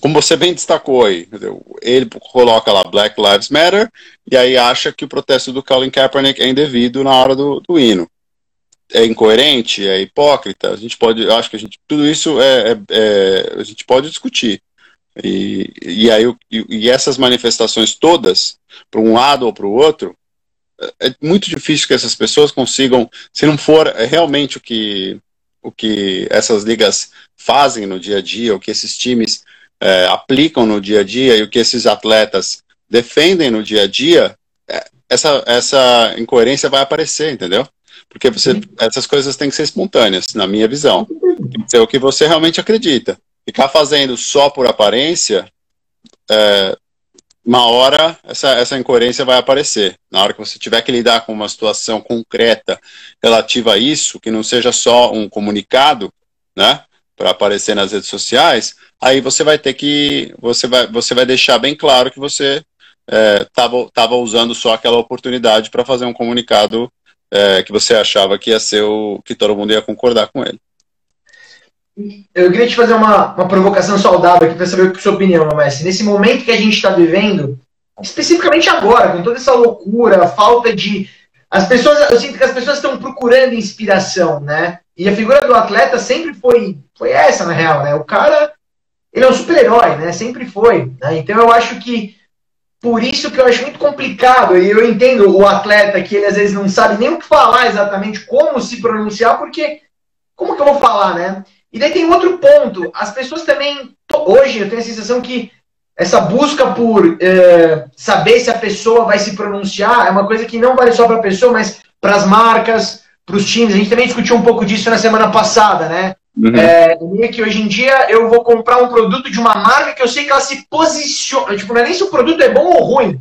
como você bem destacou aí, ele coloca lá Black Lives Matter e aí acha que o protesto do Colin Kaepernick é indevido na hora do, do hino. É incoerente, é hipócrita. A gente pode, acho que a gente, tudo isso é, é, é a gente pode discutir. E, e aí e, essas manifestações todas, para um lado ou para o outro, é, é muito difícil que essas pessoas consigam, se não for realmente o que o que essas ligas fazem no dia a dia, o que esses times é, aplicam no dia a dia e o que esses atletas defendem no dia a dia, é, essa, essa incoerência vai aparecer, entendeu? Porque você, essas coisas têm que ser espontâneas, na minha visão. Tem que ser o que você realmente acredita. Ficar fazendo só por aparência, é, uma hora essa, essa incoerência vai aparecer. Na hora que você tiver que lidar com uma situação concreta relativa a isso, que não seja só um comunicado, né, para aparecer nas redes sociais, aí você vai ter que você vai você vai deixar bem claro que você estava é, usando só aquela oportunidade para fazer um comunicado é, que você achava que ia ser o que todo mundo ia concordar com ele. Eu queria te fazer uma, uma provocação saudável aqui para saber a sua opinião, Messi. Nesse momento que a gente está vivendo, especificamente agora, com toda essa loucura, a falta de. As pessoas, eu sinto que as pessoas estão procurando inspiração, né? E a figura do atleta sempre foi, foi essa, na real, né? O cara ele é um super-herói, né? Sempre foi. Né? Então eu acho que por isso que eu acho muito complicado, e eu entendo o atleta que ele às vezes não sabe nem o que falar exatamente, como se pronunciar, porque como que eu vou falar, né? E daí tem outro ponto, as pessoas também, hoje eu tenho a sensação que essa busca por é, saber se a pessoa vai se pronunciar é uma coisa que não vale só para a pessoa, mas para as marcas, para os times. A gente também discutiu um pouco disso na semana passada, né? Uhum. É, que hoje em dia eu vou comprar um produto de uma marca que eu sei que ela se posiciona. Tipo, não é nem se o produto é bom ou ruim.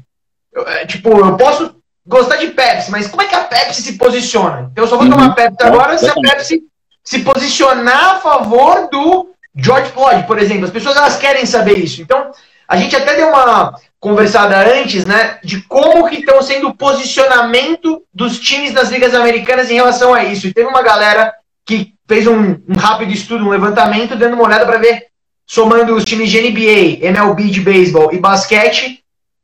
Eu, é, tipo, eu posso gostar de Pepsi, mas como é que a Pepsi se posiciona? Então, eu só vou uhum. tomar Pepsi agora se a Pepsi se posicionar a favor do George Floyd, por exemplo. As pessoas elas querem saber isso. Então, a gente até deu uma conversada antes, né, de como que estão sendo o posicionamento dos times das ligas americanas em relação a isso. E teve uma galera que fez um, um rápido estudo, um levantamento, dando uma olhada para ver, somando os times de NBA, MLB de beisebol e basquete,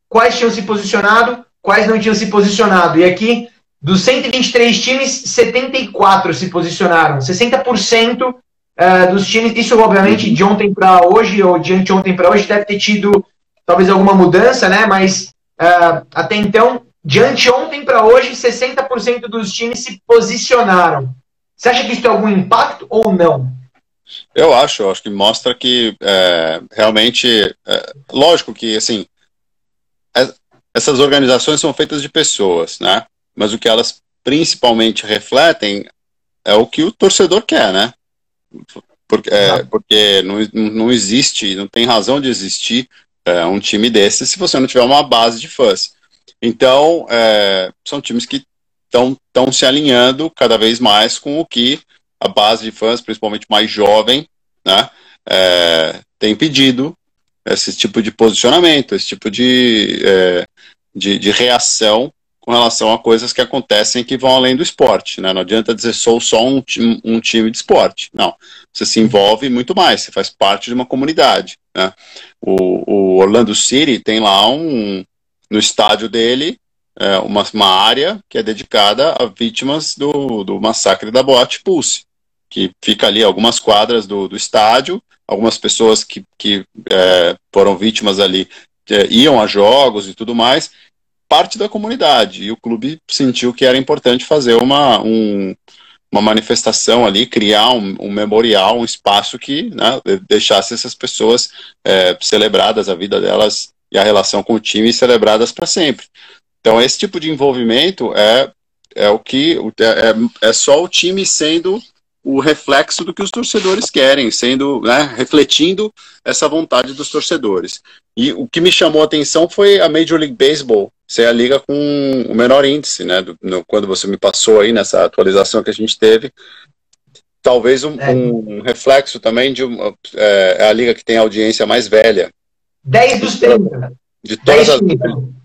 quais tinham se posicionado, quais não tinham se posicionado. E aqui, dos 123 times, 74 se posicionaram. 60% eh, dos times, isso obviamente de ontem para hoje, ou de anteontem para hoje, deve ter tido talvez alguma mudança, né? Mas uh, até então, de anteontem para hoje, 60% dos times se posicionaram. Você acha que isso tem algum impacto ou não? Eu acho, eu acho que mostra que é, realmente, é, lógico que assim, é, essas organizações são feitas de pessoas, né? Mas o que elas principalmente refletem é o que o torcedor quer, né? Porque, é, porque não, não existe, não tem razão de existir é, um time desse se você não tiver uma base de fãs. Então, é, são times que estão se alinhando cada vez mais com o que a base de fãs, principalmente mais jovem, né, é, tem pedido esse tipo de posicionamento, esse tipo de, é, de, de, reação com relação a coisas que acontecem que vão além do esporte. Né? Não adianta dizer sou só um, um time de esporte. Não. Você se envolve muito mais, você faz parte de uma comunidade. Né? O, o Orlando City tem lá um. No estádio dele, é, uma, uma área que é dedicada a vítimas do, do massacre da Boate Pulse, que fica ali algumas quadras do, do estádio, algumas pessoas que, que é, foram vítimas ali é, iam a jogos e tudo mais, parte da comunidade, e o clube sentiu que era importante fazer uma, um, uma manifestação ali, criar um, um, memorial, um espaço que né, deixasse essas pessoas é, celebradas, a vida delas e a relação com o time celebradas para sempre. Então, esse tipo de envolvimento é, é o que é, é só o time sendo o reflexo do que os torcedores querem, sendo né, refletindo essa vontade dos torcedores. E o que me chamou a atenção foi a Major League Baseball ser a liga com o menor índice, né? Do, no, quando você me passou aí nessa atualização que a gente teve, talvez um, é. um reflexo também de uma, é, é, a liga que tem a audiência mais velha. 10 dos 30. De todas as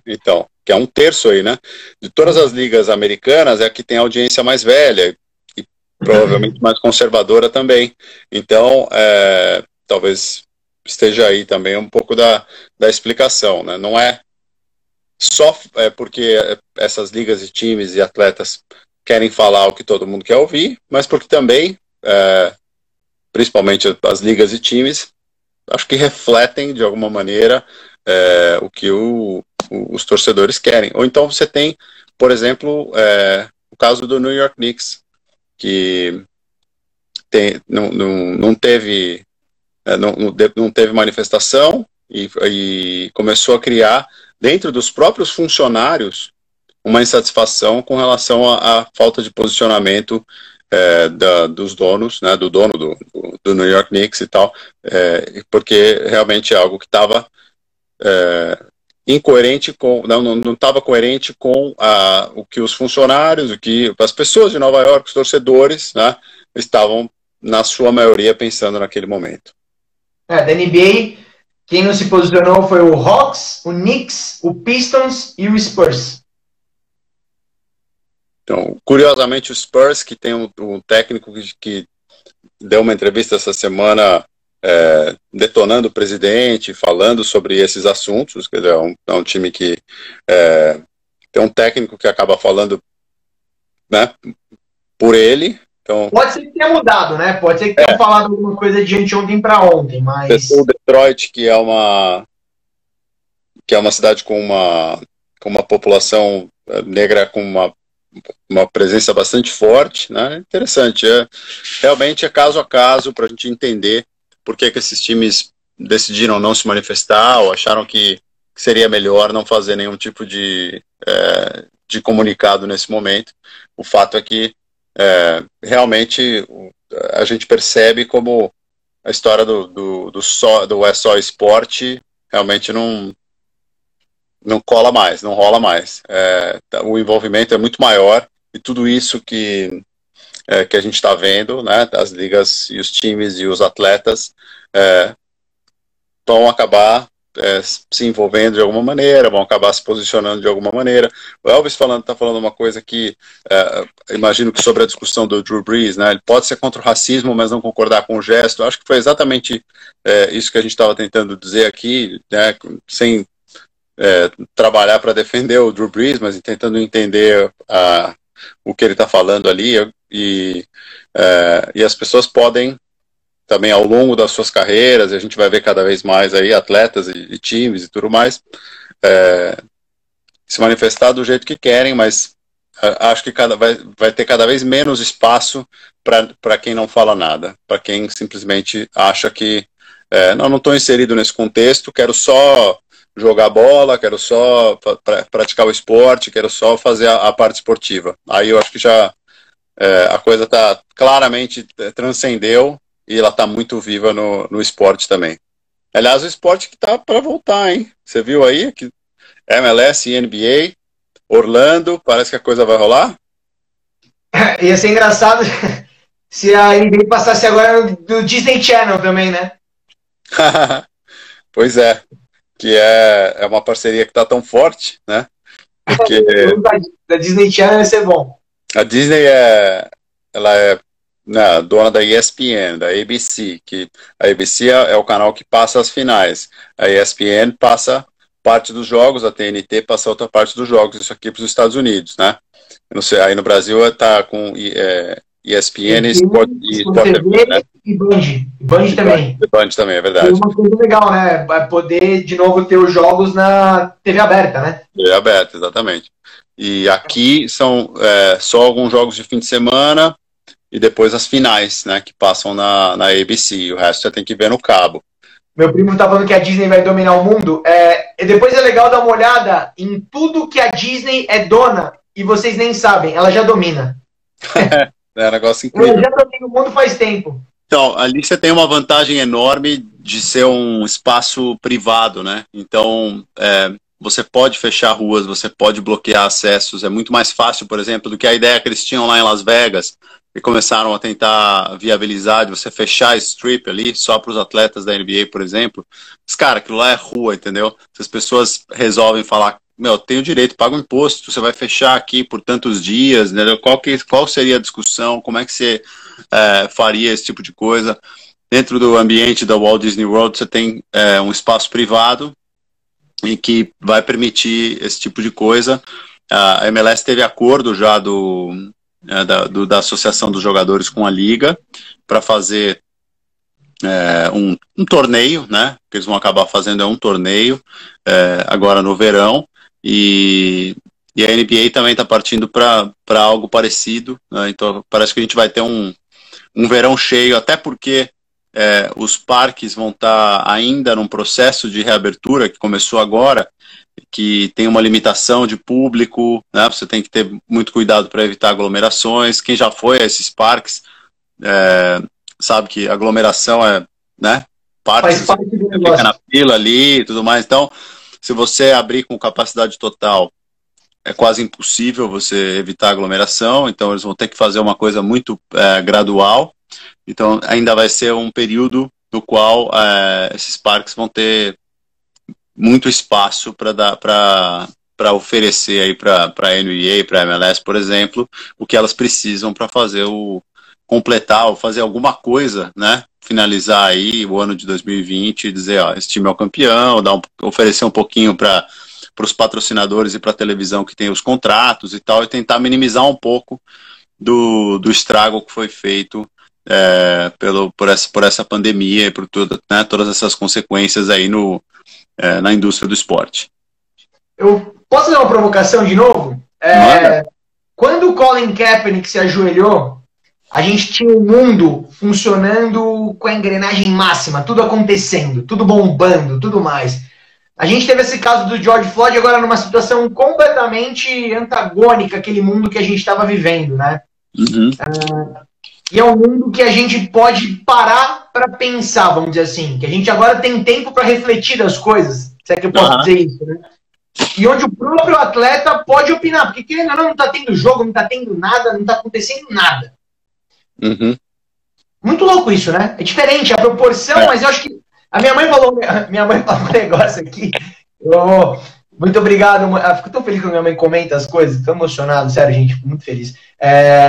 Então, que é um terço aí, né? De todas as ligas americanas, é a que tem a audiência mais velha e provavelmente mais conservadora também. Então, é, talvez esteja aí também um pouco da, da explicação, né? Não é só é porque essas ligas e times e atletas querem falar o que todo mundo quer ouvir, mas porque também, é, principalmente as ligas e times, acho que refletem de alguma maneira é, o que o, o, os torcedores querem. Ou então você tem, por exemplo, é, o caso do New York Knicks, que tem, não, não, não teve é, não, não teve manifestação e, e começou a criar dentro dos próprios funcionários uma insatisfação com relação à, falta de posicionamento é, da, dos donos, né, do dono do, do, New York Knicks e tal, é, porque realmente é algo que estava é, incoerente com, não estava coerente com a, o que os funcionários, o que as pessoas de Nova York, os torcedores, né, estavam na sua maioria pensando naquele momento. É, da NBA quem não se posicionou foi o Hawks, o Knicks, o Pistons e o Spurs. Então, curiosamente, o Spurs, que tem um, um técnico que, que, deu uma entrevista essa semana é, detonando o presidente, falando sobre esses assuntos, quer dizer, é um, é um time que é, tem um técnico que acaba falando né, por ele, então, Pode ser que tenha mudado, né? Pode ser que tenha é. falado alguma coisa de anteontem para ontem, mas. O Detroit, que é uma que é uma cidade com uma, com uma população eh, negra com uma, uma presença bastante forte, né? Interessante. É, realmente é caso a caso para a gente entender por que, que esses times decidiram não se manifestar ou acharam que seria melhor não fazer nenhum tipo de, é, de comunicado nesse momento. O fato é que é, realmente a gente percebe como a história do, do, do, só, do é só esporte realmente não, não cola mais, não rola mais. É, o envolvimento é muito maior e tudo isso que, é, que a gente está vendo, né, as ligas e os times e os atletas é, vão acabar é, se envolvendo de alguma maneira, vão acabar se posicionando de alguma maneira. O Elvis falando está falando uma coisa que é, imagino que sobre a discussão do Drew Brees, né? Ele pode ser contra o racismo, mas não concordar com o gesto. Acho que foi exatamente é, isso que a gente estava tentando dizer aqui, né? Sem é, trabalhar para defender o Drew Brees, mas tentando entender a, o que ele está falando ali e, é, e as pessoas podem também ao longo das suas carreiras, a gente vai ver cada vez mais aí atletas e, e times e tudo mais é, se manifestar do jeito que querem, mas é, acho que cada, vai, vai ter cada vez menos espaço para quem não fala nada, para quem simplesmente acha que é, não, não estou inserido nesse contexto, quero só jogar bola, quero só pra, praticar o esporte, quero só fazer a, a parte esportiva. Aí eu acho que já é, a coisa está claramente é, transcendeu e ela está muito viva no, no esporte também. Aliás, o esporte que tá para voltar, hein? Você viu aí que MLS e NBA, Orlando, parece que a coisa vai rolar? (laughs) Ia ser engraçado (laughs) se a NBA passasse agora do Disney Channel também, né? (laughs) pois é, que é, é uma parceria que está tão forte, né? Porque da Disney Channel ia ser bom. A Disney é, ela é né, dona da ESPN, da ABC, que a ABC é, é, o canal que passa as finais. A ESPN passa parte dos jogos, a TNT passa outra parte dos jogos, isso aqui para os Estados Unidos, né? Sei, aí no Brasil está com é, ESPN e, Sport, e Sport TV, né? E Band, Band também. E Band também, é verdade. É uma coisa legal, né? Vai poder de novo ter os jogos na TV aberta, né? TV aberta, exatamente. E aqui são é, só alguns jogos de fim de semana, e depois as finais, né, que passam na, na ABC. O resto você tem que ver no cabo. Meu primo tá falando que a Disney vai dominar o mundo. É, e depois é legal dar uma olhada em tudo que a Disney é dona e vocês nem sabem, ela já domina. (laughs) é um negócio (laughs) incrível. Ela já domina o mundo faz tempo. Então, ali você tem uma vantagem enorme de ser um espaço privado, né? Então, é, você pode fechar ruas, você pode bloquear acessos. É muito mais fácil, por exemplo, do que a ideia que eles tinham lá em Las Vegas e começaram a tentar viabilizar de você fechar a strip ali só para os atletas da NBA, por exemplo. Mas, cara, aquilo lá é rua, entendeu? Se as pessoas resolvem falar, meu, tenho direito, paga o imposto, você vai fechar aqui por tantos dias, né? qual, que, qual seria a discussão, como é que você é, faria esse tipo de coisa? Dentro do ambiente da Walt Disney World, você tem é, um espaço privado e que vai permitir esse tipo de coisa. A MLS teve acordo já do, é, da, do, da Associação dos Jogadores com a Liga para fazer é, um, um, torneio, né? Que eles vão acabar fazendo é um torneio é, agora no verão e, e a NBA também está partindo para algo parecido. Né? Então parece que a gente vai ter um, um verão cheio, até porque é, os parques vão estar tá ainda num processo de reabertura que começou agora, que tem uma limitação de público, né? Você tem que ter muito cuidado para evitar aglomerações. Quem já foi a esses parques é, sabe que aglomeração é, né? Parte, Faz parte do fica na fila ali e tudo mais. Então, se você abrir com capacidade total, é quase impossível você evitar aglomeração. Então, eles vão ter que fazer uma coisa muito é, gradual. Então, ainda vai ser um período no qual é, esses parques vão ter muito espaço para dar para oferecer aí para a NBA, para a MLS, por exemplo, o que elas precisam para fazer o completar ou fazer alguma coisa, né? Finalizar aí o ano de 2020 e dizer, ó, esse time é o campeão, dar um, oferecer um pouquinho para para os patrocinadores e para a televisão que tem os contratos e tal, e tentar minimizar um pouco do, do estrago que foi feito é, pelo, por, essa, por essa pandemia e por tudo, né, todas essas consequências aí no, é, na indústria do esporte. Eu posso fazer uma provocação de novo? É, quando o Colin Kaepernick se ajoelhou, a gente tinha o um mundo funcionando com a engrenagem máxima, tudo acontecendo, tudo bombando, tudo mais. A gente teve esse caso do George Floyd agora numa situação completamente antagônica àquele mundo que a gente estava vivendo, né? Uhum. Uh, e é um mundo que a gente pode parar para pensar, vamos dizer assim, que a gente agora tem tempo para refletir das coisas, se é que eu posso uhum. dizer isso, né? E onde o próprio atleta pode opinar, porque querendo ou não, não está tendo jogo, não está tendo nada, não está acontecendo nada. Uhum. Muito louco isso, né? É diferente a proporção, é. mas eu acho que. A minha mãe falou, minha mãe falou um (laughs) negócio aqui. Eu, muito obrigado. Eu fico tão feliz quando minha mãe comenta as coisas, tão emocionado, sério, gente, muito feliz. É,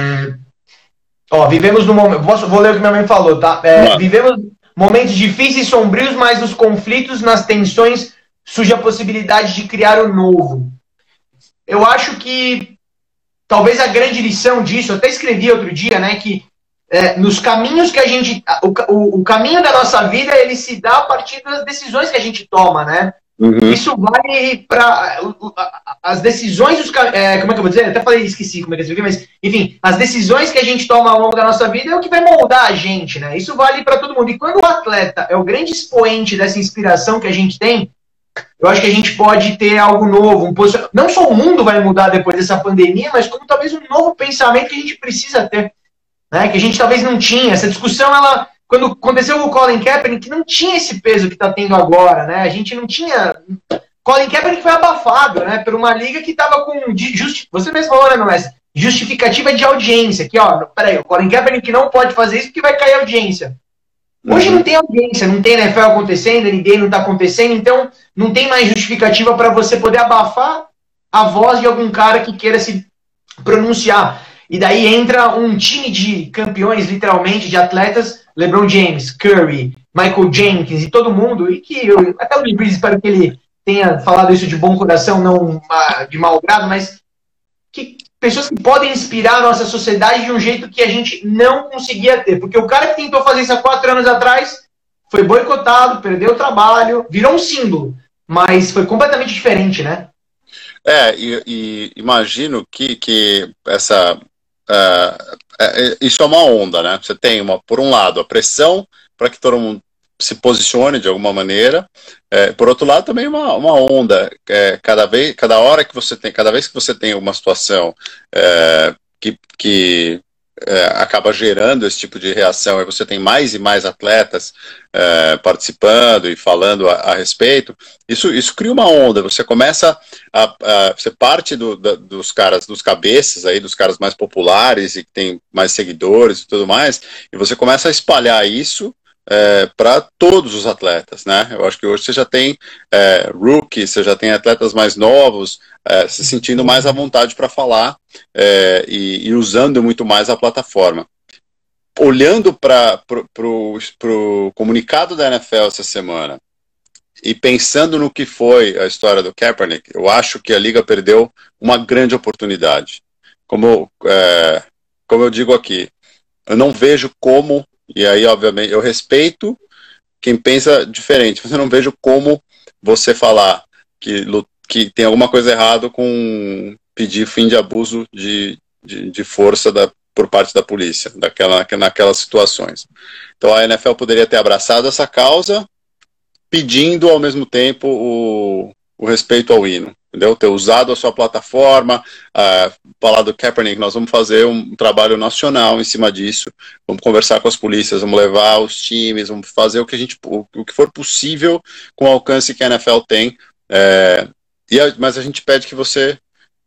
Ó, vivemos no momento. Vou ler o que minha mãe falou, tá? É, vivemos momentos difíceis e sombrios, mas nos conflitos, nas tensões, surge a possibilidade de criar o novo. Eu acho que talvez a grande lição disso, eu até escrevi outro dia, né, que é, nos caminhos que a gente. O, o, o, caminho da nossa vida ele se dá a partir das decisões que a gente toma, né? Uhum. Isso vale para as decisões, dos, é, como é que eu vou dizer? Eu até falei, esqueci como é que eu escrevi, mas enfim, as decisões que a gente toma ao longo da nossa vida é o que vai moldar a gente, né? Isso vale para todo mundo. E quando o atleta é o grande expoente dessa inspiração que a gente tem, eu acho que a gente pode ter algo novo, um não só o mundo vai mudar depois dessa pandemia, mas como talvez um novo pensamento que a gente precisa ter, né? Que a gente talvez não tinha. Essa discussão ela quando aconteceu o Colin Kaepernick, não tinha esse peso que está tendo agora, né? A gente não tinha. Colin Kaepernick foi abafado, né? Por uma liga que estava com. Justi... Você mesmo falou, né, mas justificativa de audiência. Que, ó, peraí, o Colin Kaepernick não pode fazer isso porque vai cair audiência. Hoje não tem audiência, não tem NFL acontecendo, ninguém não está acontecendo, então não tem mais justificativa para você poder abafar a voz de algum cara que queira se pronunciar. E daí entra um time de campeões, literalmente, de atletas LeBron James, Curry, Michael Jenkins e todo mundo, e que eu, até o Brees, espero que ele tenha falado isso de bom coração, não de mau grado, mas que pessoas que podem inspirar a nossa sociedade de um jeito que a gente não conseguia ter. Porque o cara que tentou fazer isso há quatro anos atrás foi boicotado, perdeu o trabalho, virou um símbolo, mas foi completamente diferente, né? É, e, e imagino que, que essa Uh, isso é uma onda, né? Você tem, uma, por um lado, a pressão para que todo mundo se posicione de alguma maneira. É, por outro lado, também uma, uma onda. É, cada vez, cada hora que você tem, cada vez que você tem uma situação é, que, que é, acaba gerando esse tipo de reação, e você tem mais e mais atletas é, participando e falando a, a, respeito, isso, isso cria uma onda, você começa a, a você parte do, da, dos caras, dos cabeças aí, dos caras mais populares e que tem mais seguidores e tudo mais, e você começa a espalhar isso é, para todos os atletas, né? Eu acho que hoje você já tem é, rookies, você já tem atletas mais novos é, se sentindo mais à vontade para falar é, e, e, usando muito mais a plataforma. Olhando para o comunicado da NFL essa semana e pensando no que foi a história do Kaepernick, eu acho que a liga perdeu uma grande oportunidade. Como, é, como eu digo aqui, eu não vejo como e aí, obviamente, eu respeito quem pensa diferente, mas eu não vejo como você falar que, que tem alguma coisa errada com pedir fim de abuso de, de, de força da, por parte da polícia, daquela, naquelas situações. Então a NFL poderia ter abraçado essa causa, pedindo ao mesmo tempo o, o respeito ao hino entendeu? Ter usado a sua plataforma, uh, falar do Kaepernick, nós vamos fazer um trabalho nacional em cima disso, vamos conversar com as polícias, vamos levar os times, vamos fazer o que a gente, o, o que for possível com o alcance que a NFL tem, é, e a, mas a gente pede que você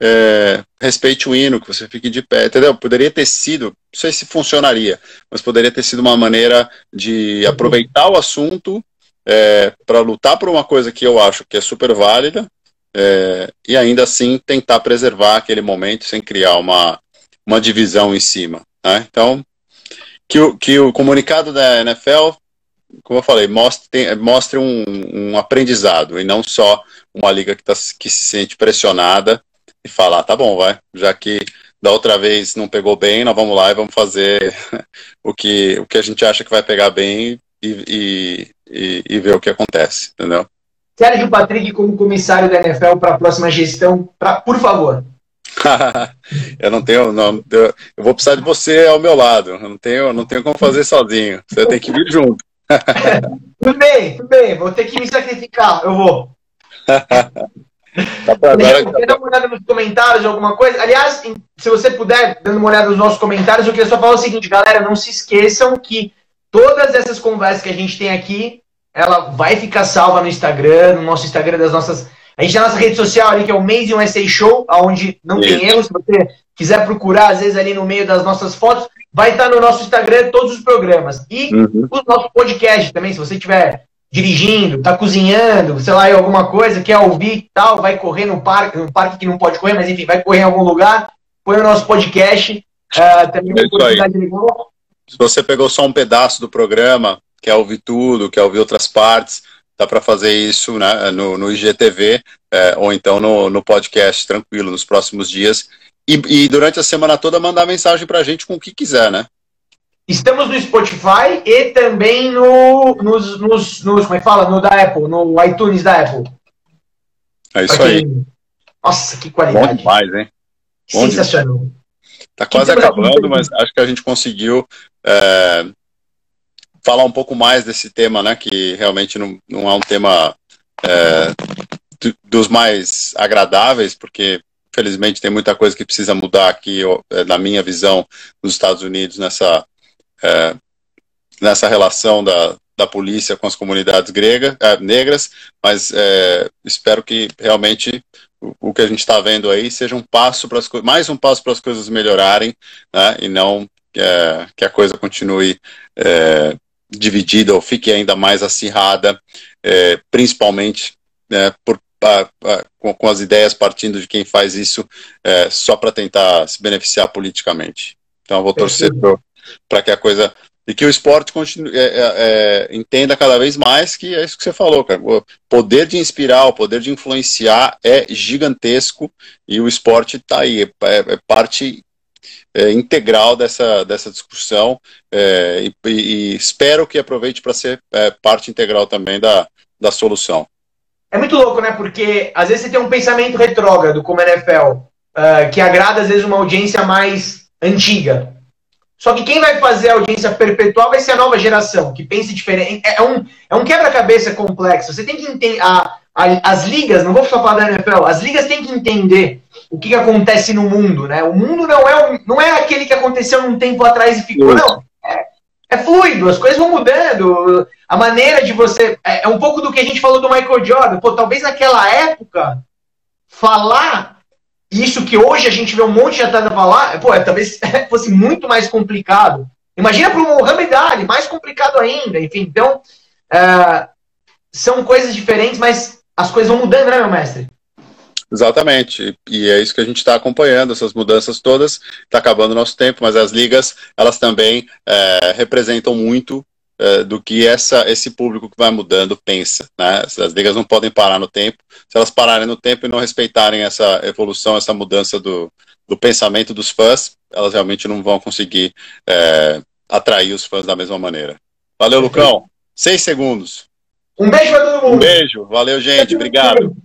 é, respeite o hino, que você fique de pé, entendeu? Poderia ter sido, não sei se funcionaria, mas poderia ter sido uma maneira de aproveitar o assunto é, para lutar por uma coisa que eu acho que é super válida, é, e ainda assim tentar preservar aquele momento sem criar uma, uma divisão em cima. Né? Então, que o, que o comunicado da NFL, como eu falei, mostre, mostre um, um aprendizado e não só uma liga que, tá, que se sente pressionada e falar, ah, tá bom, vai, já que da outra vez não pegou bem, nós vamos lá e vamos fazer (laughs) o que, o que a gente acha que vai pegar bem e, e, e, e ver o que acontece, entendeu? Sérgio Patrick como comissário da NFL para a próxima gestão, pra, por favor. (laughs) eu não tenho, não, eu, eu, vou precisar de você ao meu lado. Eu não tenho, não tenho como fazer sozinho. Você tem que vir junto. (laughs) tudo bem, tudo bem. Vou ter que me sacrificar. Eu vou. Tá Quer dar uma olhada nos comentários, alguma coisa? Aliás, se você puder, dando uma olhada nos nossos comentários, eu queria só falar o seguinte, galera, não se esqueçam que todas essas conversas que a gente tem aqui ela vai ficar salva no Instagram, no nosso Instagram das nossas. A gente tem a nossa rede social ali, que é o Amazing USA Show, onde não tem erro. Se você quiser procurar, às vezes, ali no meio das nossas fotos, vai estar no nosso Instagram todos os programas. E uhum. o nosso podcast também, se você estiver dirigindo, tá cozinhando, sei lá, alguma coisa, quer ouvir tal, vai correr no parque, no parque que não pode correr, mas enfim, vai correr em algum lugar, põe o nosso podcast. Uh, também é legal. Se você pegou só um pedaço do programa, quer ouvir tudo, quer ouvir outras partes, dá para fazer isso né, no, no IGTV é, ou então no, no podcast, tranquilo, nos próximos dias. E, e durante a semana toda mandar mensagem para a gente com o que quiser, né? Estamos no Spotify e também no, nos, nos, nos, como é que fala? No da Apple, no iTunes da Apple. É isso aí. Nossa, que qualidade. Bom demais, hein? Bom Sensacional. Demais. Tá quase acabando, mas acho que a gente conseguiu é, falar um pouco mais desse tema, né, que realmente não, não é um tema é, dos mais agradáveis, porque felizmente tem muita coisa que precisa mudar aqui, é, na minha visão, nos Estados Unidos, nessa, é, nessa relação da, da polícia com as comunidades grega, é, negras, mas é, espero que realmente o, que a gente está vendo aí seja um passo para mais um passo para as coisas melhorarem, né, e não é, que a coisa continue é, dividida ou fique ainda mais acirrada, é, principalmente é, por, a, a, com, com, as ideias partindo de quem faz isso é, só para tentar se beneficiar politicamente. Então eu vou torcer para que a coisa e que o esporte continue, é, é, é, entenda cada vez mais que é isso que você falou, cara. O poder de inspirar, o poder de influenciar é gigantesco e o esporte está aí, é, é parte é, integral dessa, dessa discussão é, e, e, espero que aproveite para ser é, parte integral também da, da solução. É muito louco, né? Porque às vezes você tem um pensamento retrógrado como a NFL, uh, ah, que agrada às vezes uma audiência mais antiga. Só que quem vai fazer a audiência perpetual vai ser a nova geração, que pense diferente. É, é um, é um quebra-cabeça complexo. Você tem que entender. As ligas, não vou só falar da NFL, as ligas têm que entender o que, que, acontece no mundo, né? O mundo não é, um, não é aquele que aconteceu um tempo atrás e ficou, não. É, é, fluido, as coisas vão mudando. A maneira de você. É, é, um pouco do que a gente falou do Michael Jordan. Pô, talvez naquela época, falar isso que hoje a gente vê um monte de atleta falar, pô, é, talvez (laughs) fosse muito mais complicado. Imagina para o Muhammad Ali, mais complicado ainda. Enfim, então, é, são coisas diferentes, mas as coisas vão mudando, né, meu mestre? Exatamente, e é isso que a gente está acompanhando, essas mudanças todas, está acabando o nosso tempo, mas as ligas, elas também é, representam muito é, do que essa, esse público que vai mudando pensa, né? As ligas não podem parar no tempo, se elas pararem no tempo e não respeitarem essa evolução, essa mudança do, do pensamento dos fãs, elas realmente não vão conseguir é, atrair os fãs da mesma maneira. Valeu, Lucão. Seis segundos. Um beijo para todo mundo. Um beijo. Valeu, gente. Obrigado.